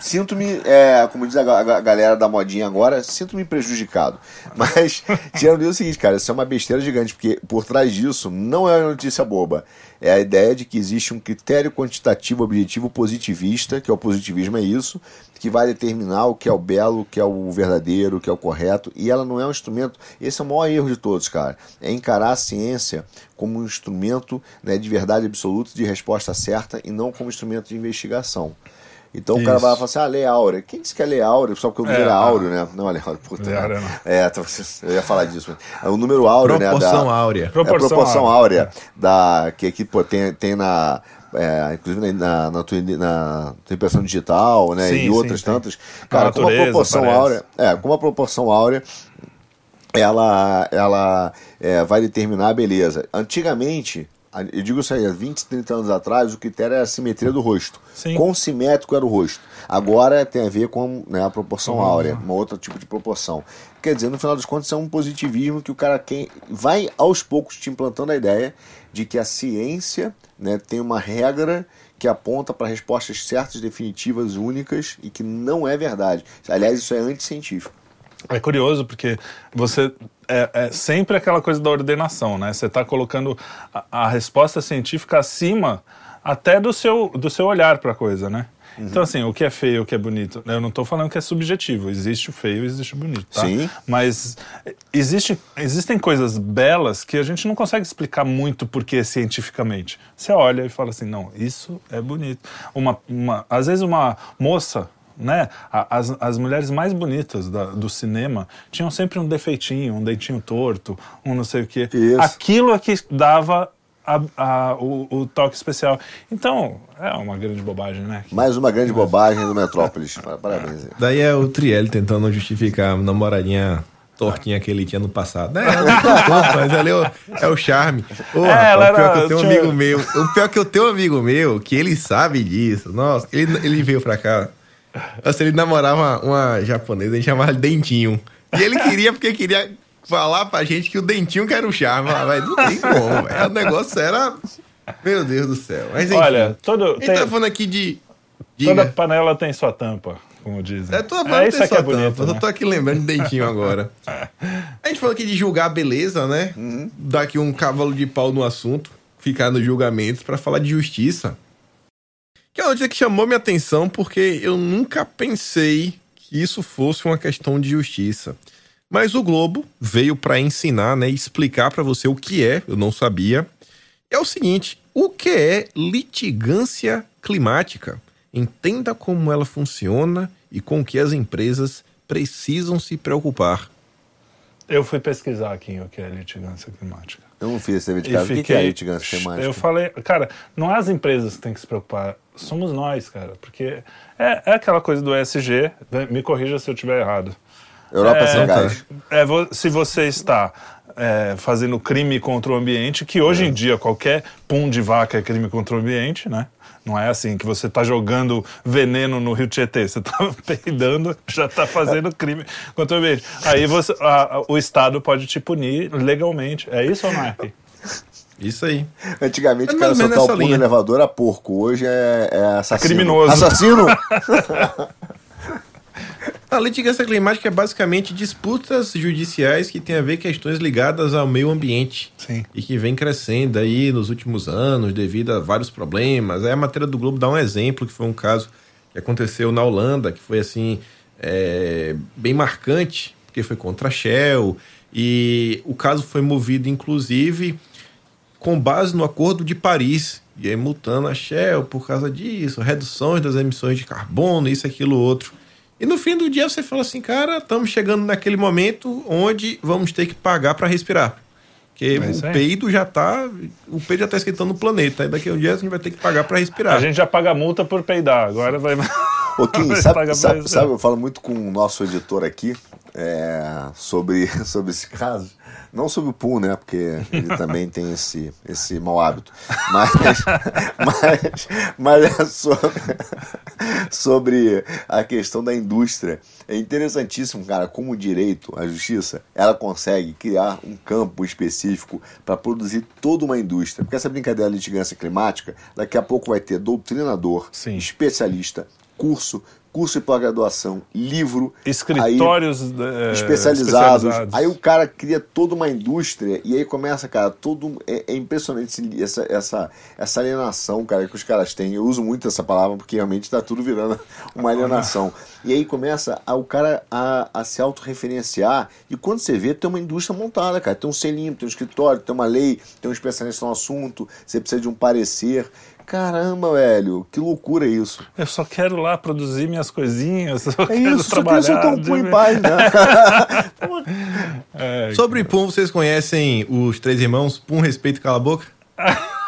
sinto-me, é, como diz a, a galera da modinha agora, sinto-me prejudicado. Mas, *laughs* tirando isso, é o seguinte, cara, isso é uma besteira gigante, porque por trás disso não é uma notícia boba. É a ideia de que existe um critério quantitativo objetivo positivista, que é o positivismo, é isso, que vai determinar o que é o belo, o que é o verdadeiro, o que é o correto, e ela não é um instrumento. Esse é o maior erro de todos, cara. É encarar a ciência como um instrumento né, de verdade absoluta, de resposta certa, e não como instrumento de investigação. Então o cara Isso. vai falar assim: ah, lei áurea. Quem disse que é lei áurea? Só porque o número é, ah. áureo, né? Não, é lei áurea. Puta, Lei áurea não. É, tá- *laughs* eu ia falar disso. É o número áureo, né? Proporção áurea. É Proporção a proporção áurea. áurea. Da, que aqui, pô, tem, tem na. é, inclusive na, na, tua, na tua impressão digital, né? Sim, e sim, outras sim. tantas. Cara, como a natureza, proporção parece. áurea. É, como a proporção áurea ela, ela é, vai determinar a beleza. Antigamente, eu digo isso aí, há 20, 30 anos atrás, o critério era a simetria do rosto. Sim. Quão simétrico era o rosto. Agora tem a ver com né, a proporção Uhum. áurea, um outro tipo de proporção. Quer dizer, no final das contas, é um positivismo que o cara quem vai aos poucos te implantando a ideia de que a ciência né, tem uma regra que aponta para respostas certas, definitivas, únicas e que não é verdade. Aliás, isso é anticientífico. É curioso porque você é, é sempre aquela coisa da ordenação, né? Você está colocando a, a resposta científica acima até do seu, do seu olhar para a coisa, né? Uhum. Então, assim, o que é feio, o que é bonito, eu não estou falando que é subjetivo. Existe o feio, existe o bonito, tá? Sim. Mas existe, existem coisas belas que a gente não consegue explicar muito porque cientificamente. Você olha e fala assim, não, isso é bonito. Uma, uma, às vezes uma moça, né? As, as mulheres mais bonitas da- do cinema tinham sempre um defeitinho, um dentinho torto, um não sei o quê. Isso. Aquilo é que dava a- a- o, o toque especial. Então, é uma grande bobagem, né? Mais uma grande bobagem do Metrópolis. Parabéns. aí. Daí é o Trielli tentando justificar a namoradinha tortinha que ele tinha no passado. É, ela não tá mas ali é o, é o charme. É, rapaz, o pior era- que eu tenho um amigo meu. O pior que eu tenho um amigo meu, que ele sabe disso. Nossa, ele, ele veio pra cá. Nossa, ele namorava uma, uma japonesa, a gente chamava de Dentinho. E ele queria, porque queria falar pra gente que o Dentinho que era o charme. Ah, velho, não tem como, velho. O negócio era... Meu Deus do céu. Mas enfim, Olha, todo, a gente tem- tá falando aqui de... toda Diga. panela tem sua tampa, como dizem. É, tô falando isso tem aqui é sua bonito, tampa, né? Eu tô aqui lembrando de dentinho agora. *laughs* A gente falou aqui de julgar a beleza, né? Dar aqui um cavalo de pau no assunto, ficar nos julgamentos pra falar de justiça. Que é uma notícia que chamou minha atenção porque eu nunca pensei que isso fosse uma questão de justiça. Mas o Globo veio pra ensinar, né, explicar pra você o que é, eu não sabia. É o seguinte, o que é litigância climática? Entenda como ela funciona e com o que as empresas precisam se preocupar. Eu fui pesquisar aqui o que é litigância climática. Eu não fiz esse dever de E casa. O que, que fiquei- é litigância temática? Eu falei, cara, não é as empresas que têm que se preocupar, somos nós, cara. Porque é, é aquela coisa do ESG, né, me corrija se eu estiver errado. Europa É, sem gás. É, vo- se você está é, fazendo crime contra o ambiente, que hoje É. em dia qualquer pum de vaca é crime contra o ambiente, né? Não é assim que você está jogando veneno no Rio Tietê, você está *laughs* peidando, já está fazendo crime contra o ambiente. Aí você, a- a- o Estado pode te punir legalmente. É isso ou não é? Isso aí. Antigamente, É o cara soltar o pum no elevador a porco. Hoje é, é assassino. criminoso. Assassino? *laughs* A litigância climática é basicamente disputas judiciais que têm a ver questões ligadas ao meio ambiente. Sim. E que vem crescendo aí nos últimos anos devido a vários problemas. Aí a matéria do Globo dá um exemplo, que foi um caso que aconteceu na Holanda, que foi assim, é, bem marcante, porque foi contra a Shell. E o caso foi movido, inclusive, com base no Acordo de Paris, e aí multando a Shell por causa disso, reduções das emissões de carbono, isso, aquilo, outro. E no fim do dia você fala assim, cara, estamos chegando naquele momento onde vamos ter que pagar para respirar. Porque É o peido já tá, o peido já tá esquentando o planeta, e daqui a um dia a gente vai ter que pagar para respirar. A gente já paga multa por peidar, agora vai. Ô, *laughs* Kim, vai sabe, sabe, sabe, eu falo muito com o nosso editor aqui é, sobre, *laughs* sobre esse caso. Não sobre o Pum, né? Porque ele também tem esse, esse mau hábito. Mas, *laughs* mas, mas é sobre, sobre a questão da indústria. É interessantíssimo, cara, como o direito, a justiça, ela consegue criar um campo específico para produzir toda uma indústria. Porque essa brincadeira da litigância climática, daqui a pouco vai ter doutrinador, Sim. especialista, curso, curso de pós-graduação, livro, Escritórios aí, eh, especializados. especializados. Aí o cara cria toda uma indústria e aí começa, cara, todo é, é impressionante essa, essa essa alienação, cara, que os caras têm. Eu uso muito essa palavra porque realmente está tudo virando *laughs* uma alienação. E aí começa a- o cara a, a se autorreferenciar e quando você vê, tem uma indústria montada, cara. Tem um selinho, tem um escritório, tem uma lei, tem um especialista no assunto, você precisa de um parecer. Caramba, velho, que loucura isso. Eu só quero lá produzir minhas coisinhas. *laughs* Eu É quero isso, só queria soltar um pum em paz, né? *laughs* É, Sobre Pum, vocês conhecem os três irmãos? Pum, respeito e cala a boca?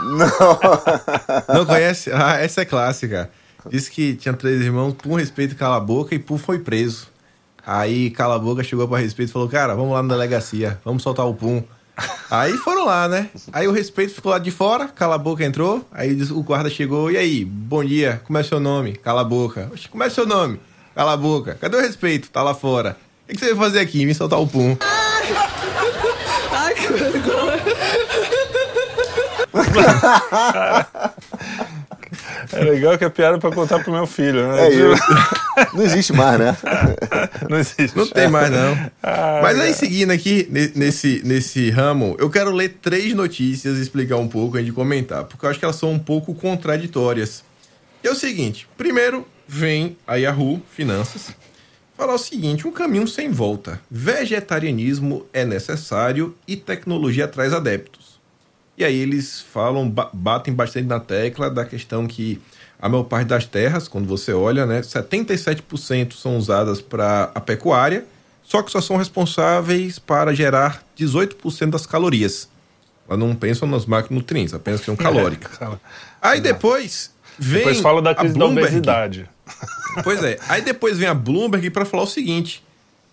Não. Não conhece? Ah, essa é clássica. Disse que tinha três irmãos, Pum, respeito e cala a boca, e Pum foi preso. Aí Cala a Boca chegou pra respeito e falou: Cara, vamos lá na delegacia, vamos soltar o Pum. Aí foram lá, né? Aí o respeito ficou lá de fora, Cala a Boca entrou. Aí o guarda chegou: E aí, bom dia, como é seu nome? Cala a boca. Oxe, como é seu nome? Cala a boca. Cadê o respeito? Tá lá fora. O que você veio fazer aqui? Vim soltar o Pum. *laughs* Ai, que vergonha. *laughs* é legal que é piada pra contar pro meu filho, né? É isso. *laughs* Não existe mais, né? *laughs* Não existe. Não tem mais, não. Ah, Mas aí, seguindo aqui, ne- nesse, nesse ramo, eu quero ler três notícias e explicar um pouco antes de comentar, porque eu acho que elas são um pouco contraditórias. É o seguinte: primeiro, vem a Yahoo Finanças falar o seguinte: um caminho sem volta. Vegetarianismo é necessário e tecnologia traz adeptos. E aí eles falam, ba- batem bastante na tecla da questão que a maior parte das terras, quando você olha, né, 77% são usadas para a pecuária, só que só são responsáveis para gerar 18% das calorias. Elas não pensam nos macronutrientes, apenas questão *laughs* calórica. Fala. Aí depois vem Depois fala da a crise da Bloomberg. obesidade. Pois é. Aí depois vem a Bloomberg para falar o seguinte: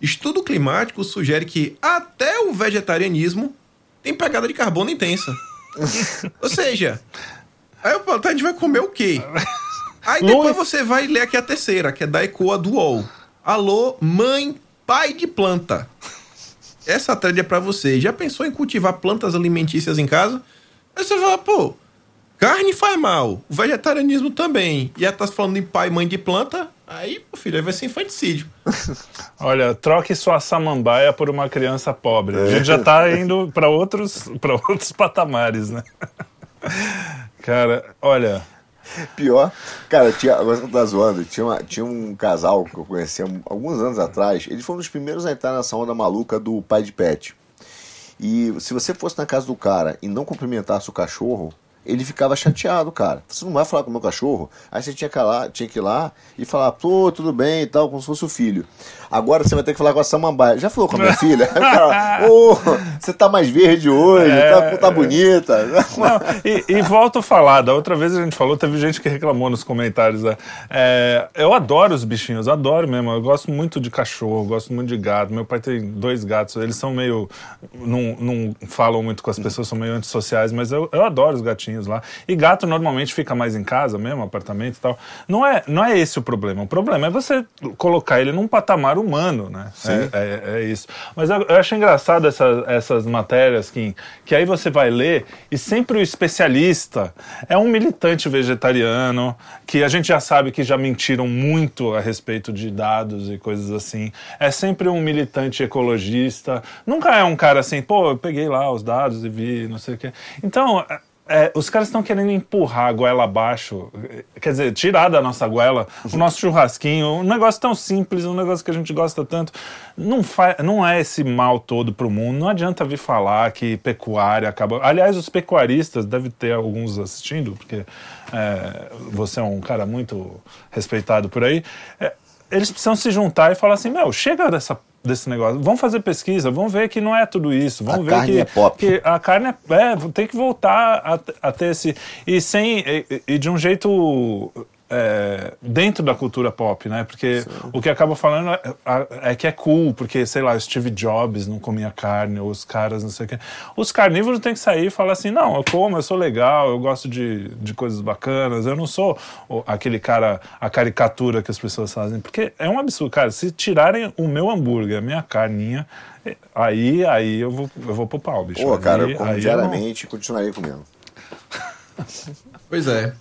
estudo climático sugere que até o vegetarianismo tem pegada de carbono intensa. *laughs* Ou seja, aí eu falo, tá, a gente vai comer o quê? *laughs* Aí depois você vai ler aqui a terceira, que é da Ecoa do UOL. Alô, mãe, pai de planta. Essa thread é pra você. Já pensou em cultivar plantas alimentícias em casa? Aí você fala, pô, carne faz mal, o vegetarianismo também. E aí tá falando em pai e mãe de planta, aí, meu filho, aí vai ser infanticídio. *laughs* Olha, troque sua samambaia por uma criança pobre. A gente já tá indo para outros, pra outros *laughs* patamares, né? Cara, olha, Pior, cara, tinha, agora você tá zoando, tinha, uma- tinha um casal que eu conhecia alguns anos atrás, eles foram os primeiros a entrar nessa onda maluca do pai de pet. E se você fosse na casa do cara e não cumprimentasse o cachorro, ele ficava chateado, cara. Você não vai falar com o meu cachorro? Aí você tinha que, ir lá, tinha que ir lá e falar, pô, tudo bem e tal, como se fosse o filho. Agora você vai ter que falar com a samambaia. Já falou com a minha *laughs* filha? Aí *laughs* o cara, Ô, você tá mais verde hoje, tá, tá bonita. *laughs* Não, e, e volto a falar, da outra vez a gente falou, teve gente que reclamou nos comentários. né? É, eu adoro os bichinhos, adoro mesmo. Eu gosto muito de cachorro, gosto muito de gato. Meu pai tem dois gatos, eles são meio. Não, não falam muito com as pessoas, são meio antissociais, mas eu, eu adoro os gatinhos lá. E gato normalmente fica mais em casa mesmo, apartamento e tal. Não é, não é esse o problema. O problema é você colocar ele num patamar humano, né? É, é, é isso. Mas eu, eu acho engraçado essa, essas matérias que, que aí você vai ler e sempre o especialista é um militante vegetariano que a gente já sabe que já mentiram muito a respeito de dados e coisas assim. É sempre um militante ecologista. Nunca é um cara assim, pô, eu peguei lá os dados e vi, não sei o quê. Então, é, os caras estão querendo empurrar a goela abaixo, quer dizer, tirar da nossa goela o nosso churrasquinho, um negócio tão simples, um negócio que a gente gosta tanto. Não, fa não é esse mal todo pro mundo, não adianta vir falar que pecuária acaba. Aliás, os pecuaristas, deve ter alguns assistindo, porque é, você é um cara muito respeitado por aí. É, eles precisam se juntar e falar assim: meu, chega dessa desse negócio. Vamos fazer pesquisa, vamos ver que não é tudo isso. Vamos A ver carne que, é pop. que a carne é, é, tem que voltar a, a ter esse e sem e, e de um jeito é, dentro da cultura pop, né? Porque o que acaba falando é, é que é cool, porque, sei lá, o Steve Jobs não comia carne, ou os caras não sei o quê. Os carnívoros têm que sair e falar assim, não, eu como, eu sou legal, eu gosto de, de coisas bacanas, eu não sou aquele cara, a caricatura que as pessoas fazem. Porque é um absurdo, cara, se tirarem o meu hambúrguer, a minha carninha, aí, aí eu vou, eu vou pro pau, bicho. Pô, cara, Aí- eu como aí eu não- diariamente e continuaria comendo. Pois é.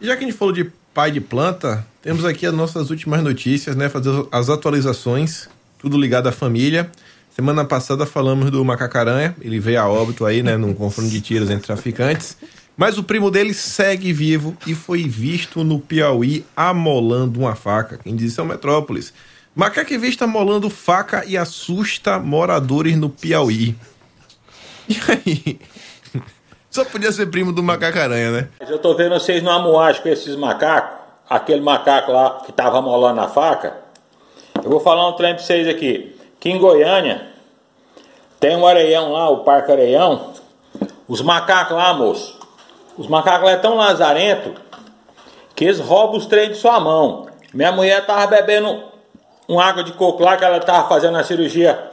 E já que a gente falou de pai de planta, temos aqui as nossas últimas notícias, né? Fazer as atualizações, tudo ligado à família. Semana passada falamos do macacaranha, ele veio a óbito aí, né? Num confronto de tiros entre traficantes. Mas o primo dele segue vivo e foi visto no Piauí amolando uma faca. Quem diz isso é o Metrópolis. Macaco é visto amolando faca e assusta moradores no Piauí. *laughs* E aí? Só podia ser primo do macacaranha, né? Mas eu tô vendo vocês no amuagem com esses macacos, aquele macaco lá que tava molando a faca. Eu vou falar um trem pra vocês aqui. Que em Goiânia tem um areião lá, o Parque Areião. Os macacos lá, moço. Os macacos lá é tão lazarento que eles roubam os trem de sua mão. Minha mulher tava bebendo uma água de coco lá que ela tava fazendo a cirurgia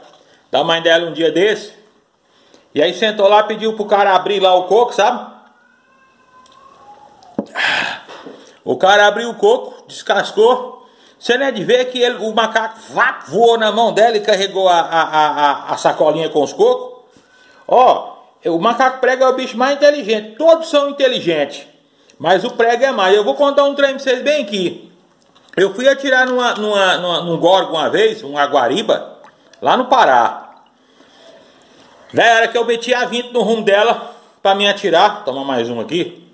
da mãe dela um dia desse. E aí sentou lá, pediu pro cara abrir lá o coco, sabe? O cara abriu o coco, descascou. Você não é de ver que ele, o macaco vá, voou na mão dela e carregou a, a, a, a- sacolinha com os cocos? Ó, o macaco prego é o bicho mais inteligente. Todos são inteligentes. Mas o prego é mais. Eu vou contar um trem pra vocês bem aqui. Eu fui atirar numa, numa, numa, num gorgo uma vez, um aguariba, lá no Pará. Daí a hora que eu meti a 20 no rumo dela pra me atirar, tomar mais um aqui.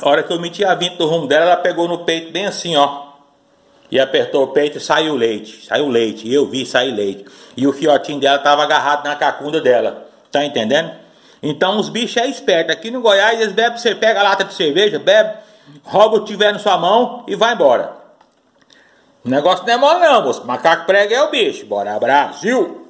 A hora que eu meti a 20 no rumo dela, ela pegou no peito bem assim, ó. E apertou o peito e saiu leite. Saiu leite. E eu vi sair leite. E o fiotinho dela tava agarrado na cacunda dela. Tá entendendo? Então os bichos é esperto. Aqui no Goiás eles bebem, você pega a lata de cerveja, bebe, rouba o que tiver na sua mão e vai embora. O negócio não é mole não, moço. Macaco prego é o bicho. Bora, Brasil!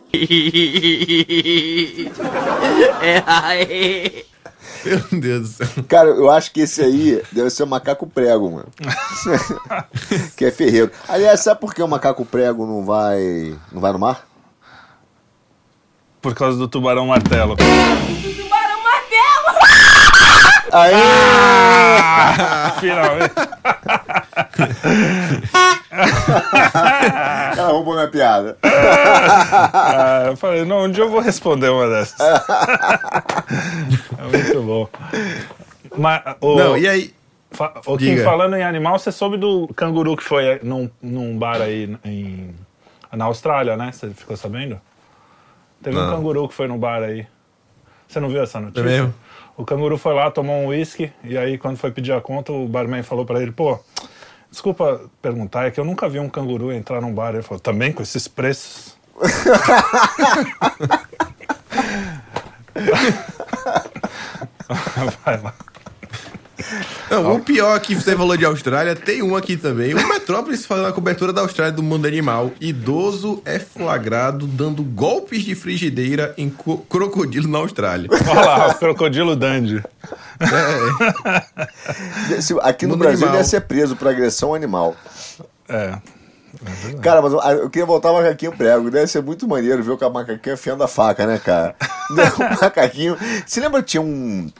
Meu Deus do céu. Cara, eu acho que esse aí deve ser o macaco prego, mano. *laughs* que é ferreiro. Aliás, sabe por que o macaco prego não vai, não vai no mar? Por causa do tubarão martelo. Tubarão martelo! Aí! *laughs* Finalmente. *laughs* *laughs* Ela roubou minha piada. Ah, eu falei, não, um dia eu vou responder uma dessas. é muito bom. Mas, o, Não, e aí? fa, o Kim, falando em animal, você soube do canguru que foi num, num bar aí em, na Austrália, né? Você ficou sabendo? Teve um Não. canguru que foi no bar aí. Você não viu essa notícia? É mesmo? O canguru foi lá, tomou um uísque, e aí quando foi pedir a conta, o barman falou pra ele, pô, desculpa perguntar, é que eu nunca vi um canguru entrar num bar. Ele falou, também com esses preços? *laughs* *laughs* Vai lá. Não, o pior que você falou de Austrália, tem um aqui também. O Metrópolis fazendo a cobertura da Austrália do mundo animal. Idoso é flagrado dando golpes de frigideira em co- crocodilo na Austrália. Olha lá, o crocodilo Dandy. Se- Aqui no Mundo Brasil animal. ele ia ser preso por agressão animal. É. Cara, mas eu- eu queria voltar ao macaquinho prego. Deve ser muito maneiro ver o macaquinho afiando a faca, né, cara? *laughs* o macaquinho. Você lembra que tinha um,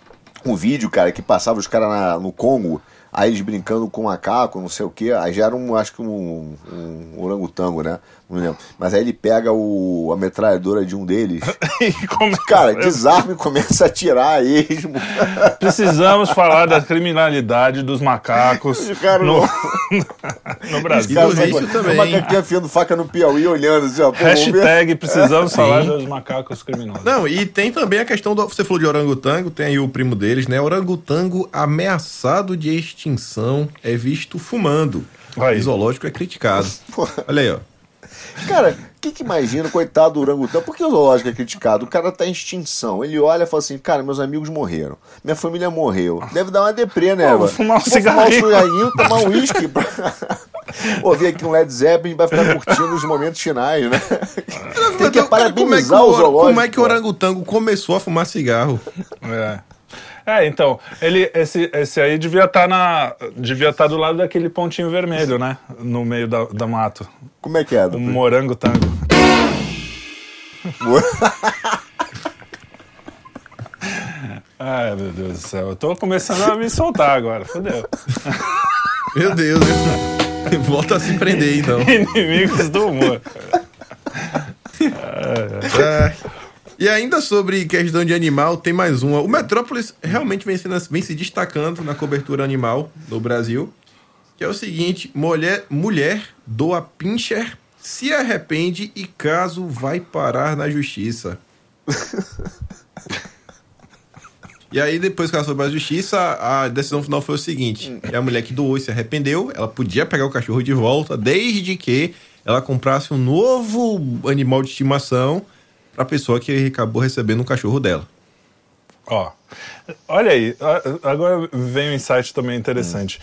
um vídeo, cara, que passava os caras no Congo, aí eles brincando com macaco, não sei o quê. Aí já era um, acho que um, um orangotango, né? Não lembro. Mas aí ele pega o, a metralhadora de um deles. *laughs* E começa- Cara, desarma e começa a atirar a esmo. *laughs* Precisamos falar da criminalidade dos macacos Cara, no, *laughs* no Brasil. E Cara, do vício o também. macaquinho afiando faca no Piauí, olhando assim, ó. Pô. Hashtag precisamos falar dos macacos criminosos. Não, e tem também a questão do. Você falou de orangotango, tem aí o primo deles, né? Orangotango ameaçado de extinção é visto fumando. Aí. O zoológico é criticado. Olha aí, ó. Cara, o que que imagina, coitado do orangotango? Por que o zoológico é criticado? O cara tá em extinção. Ele olha e fala assim, cara, meus amigos morreram. Minha família morreu. Deve dar uma deprê, né? Pô, vou mano? fumar um Vou cigarrinho. Fumar um cigarrinho, tomar um uísque. Pra... *laughs* Ouvir aqui um Led Zeppelin vai ficar curtindo os momentos finais, né? Tem que Então, cara, como é que parabenizar o- o zoológico. Como é que o cara. orangotango começou a fumar cigarro? É. É, então, ele, esse, esse aí devia estar na. Devia estar do lado daquele pontinho vermelho, né? No meio da, da mato. Como é que é? Um morango tango. *laughs* Ai, meu Deus do céu. Eu tô começando a me soltar agora. Fodeu. *laughs* Meu Deus, hein? volta a se prender então. *laughs* Inimigos do humor. É. E ainda sobre questão de animal, tem mais uma. O Metrópolis realmente vem, sendo- vem se destacando na cobertura animal no Brasil. Que é o seguinte: mulher, mulher doa pincher, se arrepende e caso vai parar na justiça. *laughs* E aí, depois que ela foi pra justiça, a decisão final foi o seguinte: que a mulher que doou e se arrependeu, ela podia pegar o cachorro de volta, desde que ela comprasse um novo animal de estimação pra pessoa que acabou recebendo o cachorro dela. Ó, olha aí, a- agora vem um insight também interessante.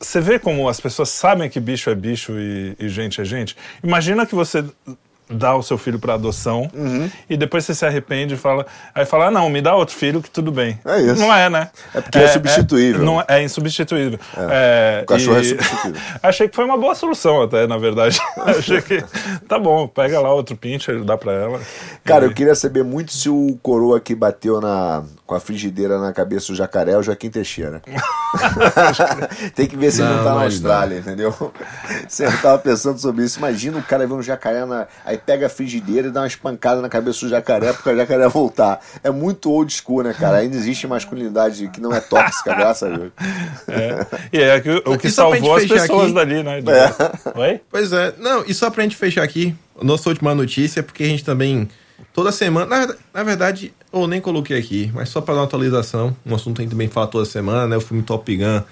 Você vê como as pessoas sabem que bicho é bicho e, e gente é gente? Imagina que você dá o seu filho para adoção Uhum. e depois você se arrepende e fala, aí fala, ah, não, me dá outro filho que tudo bem. É isso. Não é, né? É porque é substituível. não é, é insubstituível. É, o cachorro é e- substituível. *laughs* Achei que foi uma boa solução até, na verdade. *laughs* Achei que tá bom, pega lá outro pincher, dá para ela. Cara, E- eu queria saber muito se o coroa que bateu na, com a frigideira na cabeça do jacaré é o Joaquim Teixeira. *laughs* Tem que ver se ele não Não, tá na não, Austrália, entendeu? *laughs* Você tava pensando sobre isso. Imagina o cara ver um jacaré, na, aí pega a frigideira e dá uma espancada na cabeça do jacaré porque o jacaré voltar. É muito old school, né, cara? Ainda existe masculinidade que não é tóxica, graças a Deus. *laughs* É. E é que, o que salvou as pessoas aqui- dali, né? de- Oi? Pois é, não, e só pra gente fechar aqui, a nossa última notícia, porque a gente também, toda semana, na, verdade- na verdade, eu nem coloquei aqui, mas só pra dar uma atualização, um assunto que a gente também fala toda semana, né, o filme Top Gun,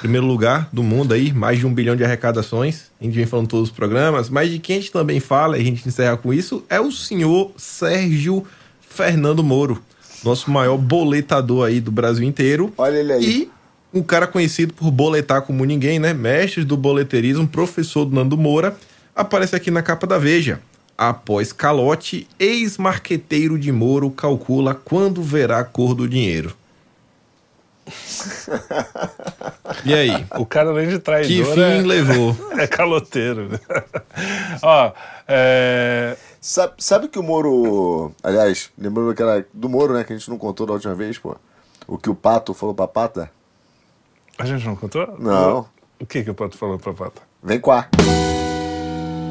primeiro lugar do mundo aí, mais de um bilhão de arrecadações, a gente vem falando todos os programas, mas de quem a gente também fala, e a gente encerra com isso, é o senhor Sérgio Fernando Moro, nosso maior boletador aí do Brasil inteiro. Olha ele aí. E um cara conhecido por boletar como ninguém, né? Mestre do boleterismo, professor do Nando Moura, aparece aqui na capa da Veja. Após calote, ex-marqueteiro de Moro calcula quando verá a cor do dinheiro. *laughs* E aí? O cara, além de Que traidor, fim é, levou? *laughs* é caloteiro. *laughs* Ó, é, Sabe, sabe que o Moro. Aliás, lembrando aquela. Do Moro, né? Que a gente não contou da última vez, pô. O que o pato falou pra pata? a gente não contou? Não. O que, que o Pato falou pra Pata? Vem cá.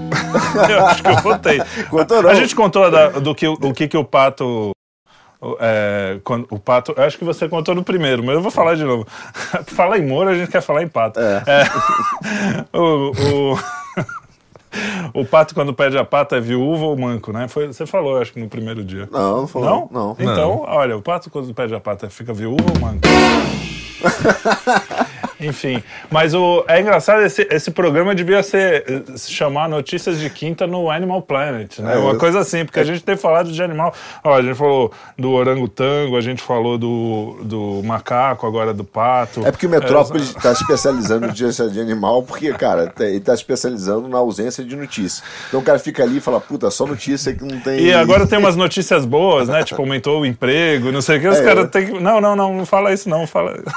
*laughs* Eu acho que eu contei. Contou não? A gente contou da- do que, o que, que o Pato... o- É, quando, o pato, eu acho que você contou no primeiro, mas eu vou falar de novo. *laughs* Falar em Moro, a gente quer falar em pato. É. É, *laughs* o, o, o pato, quando pede a pata, é viúvo ou manco, né? Foi, você falou, acho que no primeiro dia. Não, não falou. Não? Não. Então, olha, o pato quando pede a pata fica viúvo ou manco? Enfim, mas o, é engraçado, esse, esse programa devia ser eh, se chamar Notícias de Quinta no Animal Planet, né? É, Uma eu- coisa assim, porque a gente tem falado de animal. Ó, a gente falou do orangotango, a gente falou do, do macaco, agora do pato. É porque o Metrópole está se especializando em *laughs* notícia de animal, porque, cara, tá- ele está especializando na ausência de notícia. Então o cara fica ali e fala, puta, só notícia que não tem. E agora tem umas notícias boas, né? Tipo, aumentou o emprego, não sei o que. Os É, caras eu- têm que. Não, não, não, não fala isso, não. Fala. *laughs*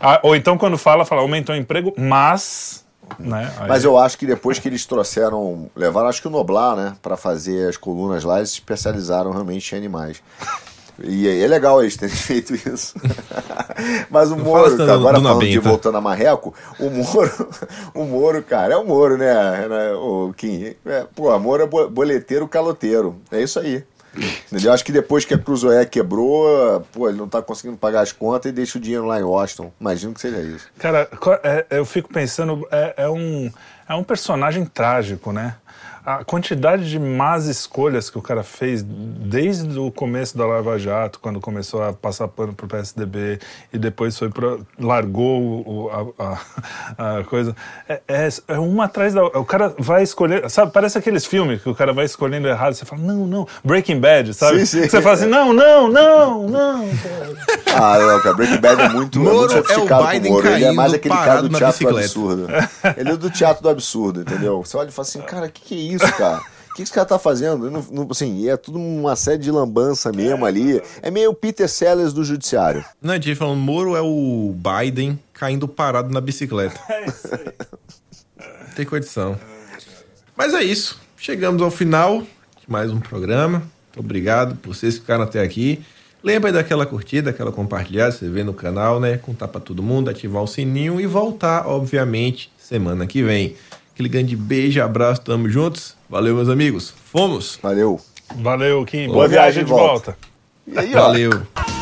Ah, Ou então, quando fala, fala, aumentou o emprego, mas. Né? Aí- Mas eu acho que depois que eles trouxeram, levaram acho que o Noblar, né, para fazer as colunas lá, eles se especializaram realmente em animais. E é é legal eles terem *laughs* feito isso. *laughs* Mas o fala Moro, assim, agora falando de Benta. voltando a Marreco, o Moro, *laughs* o Moro, cara, é o Moro, né, né o Kim? É, pô, o Moro é bo- boleteiro caloteiro. É isso aí. Entendeu? Acho que depois que a Cruzoé quebrou, pô, ele não tá conseguindo pagar as contas e deixa o dinheiro lá em Washington. Imagino que seja isso. Cara, é- eu fico pensando, é, é um, é um personagem trágico, né? A quantidade de más escolhas que o cara fez desde o começo da Lava Jato, quando começou a passar pano pro PSDB e depois foi pro, largou o- a, a- *laughs* a coisa. É, é, é uma atrás da O cara vai escolher. Sabe, parece aqueles filmes que o cara vai escolhendo errado. Você fala, não, não. Breaking Bad, sabe? Sim, sim. Você fala assim, não, não, não, não. *laughs* Ah, não, cara, Breaking Bad é muito, é Moro muito é o sofisticado com o Biden Moro. Ele é mais aquele cara do teatro do absurdo. Ele é do teatro do absurdo, entendeu? Você olha e fala assim, cara, o que, que é isso, cara? O que, que esse cara tá fazendo? Não- não- assim, é tudo uma série de lambança mesmo ali. É meio Peter Sellers do judiciário. Não, gente falando, Moro é o Biden caindo parado na bicicleta. *laughs* É isso aí. Tem condição. Mas é isso. Chegamos ao final de mais um programa. Muito obrigado por vocês que ficaram até aqui. Lembra daquela curtida, aquela compartilhada, você vê no canal, né? Contar pra todo mundo, ativar o sininho e voltar, obviamente, semana que vem. Aquele grande beijo, abraço, tamo juntos. Valeu, meus amigos. Fomos! Valeu. Valeu, Kim. Boa Boa, viagem viagem de de volta. volta. E aí, ó. Valeu!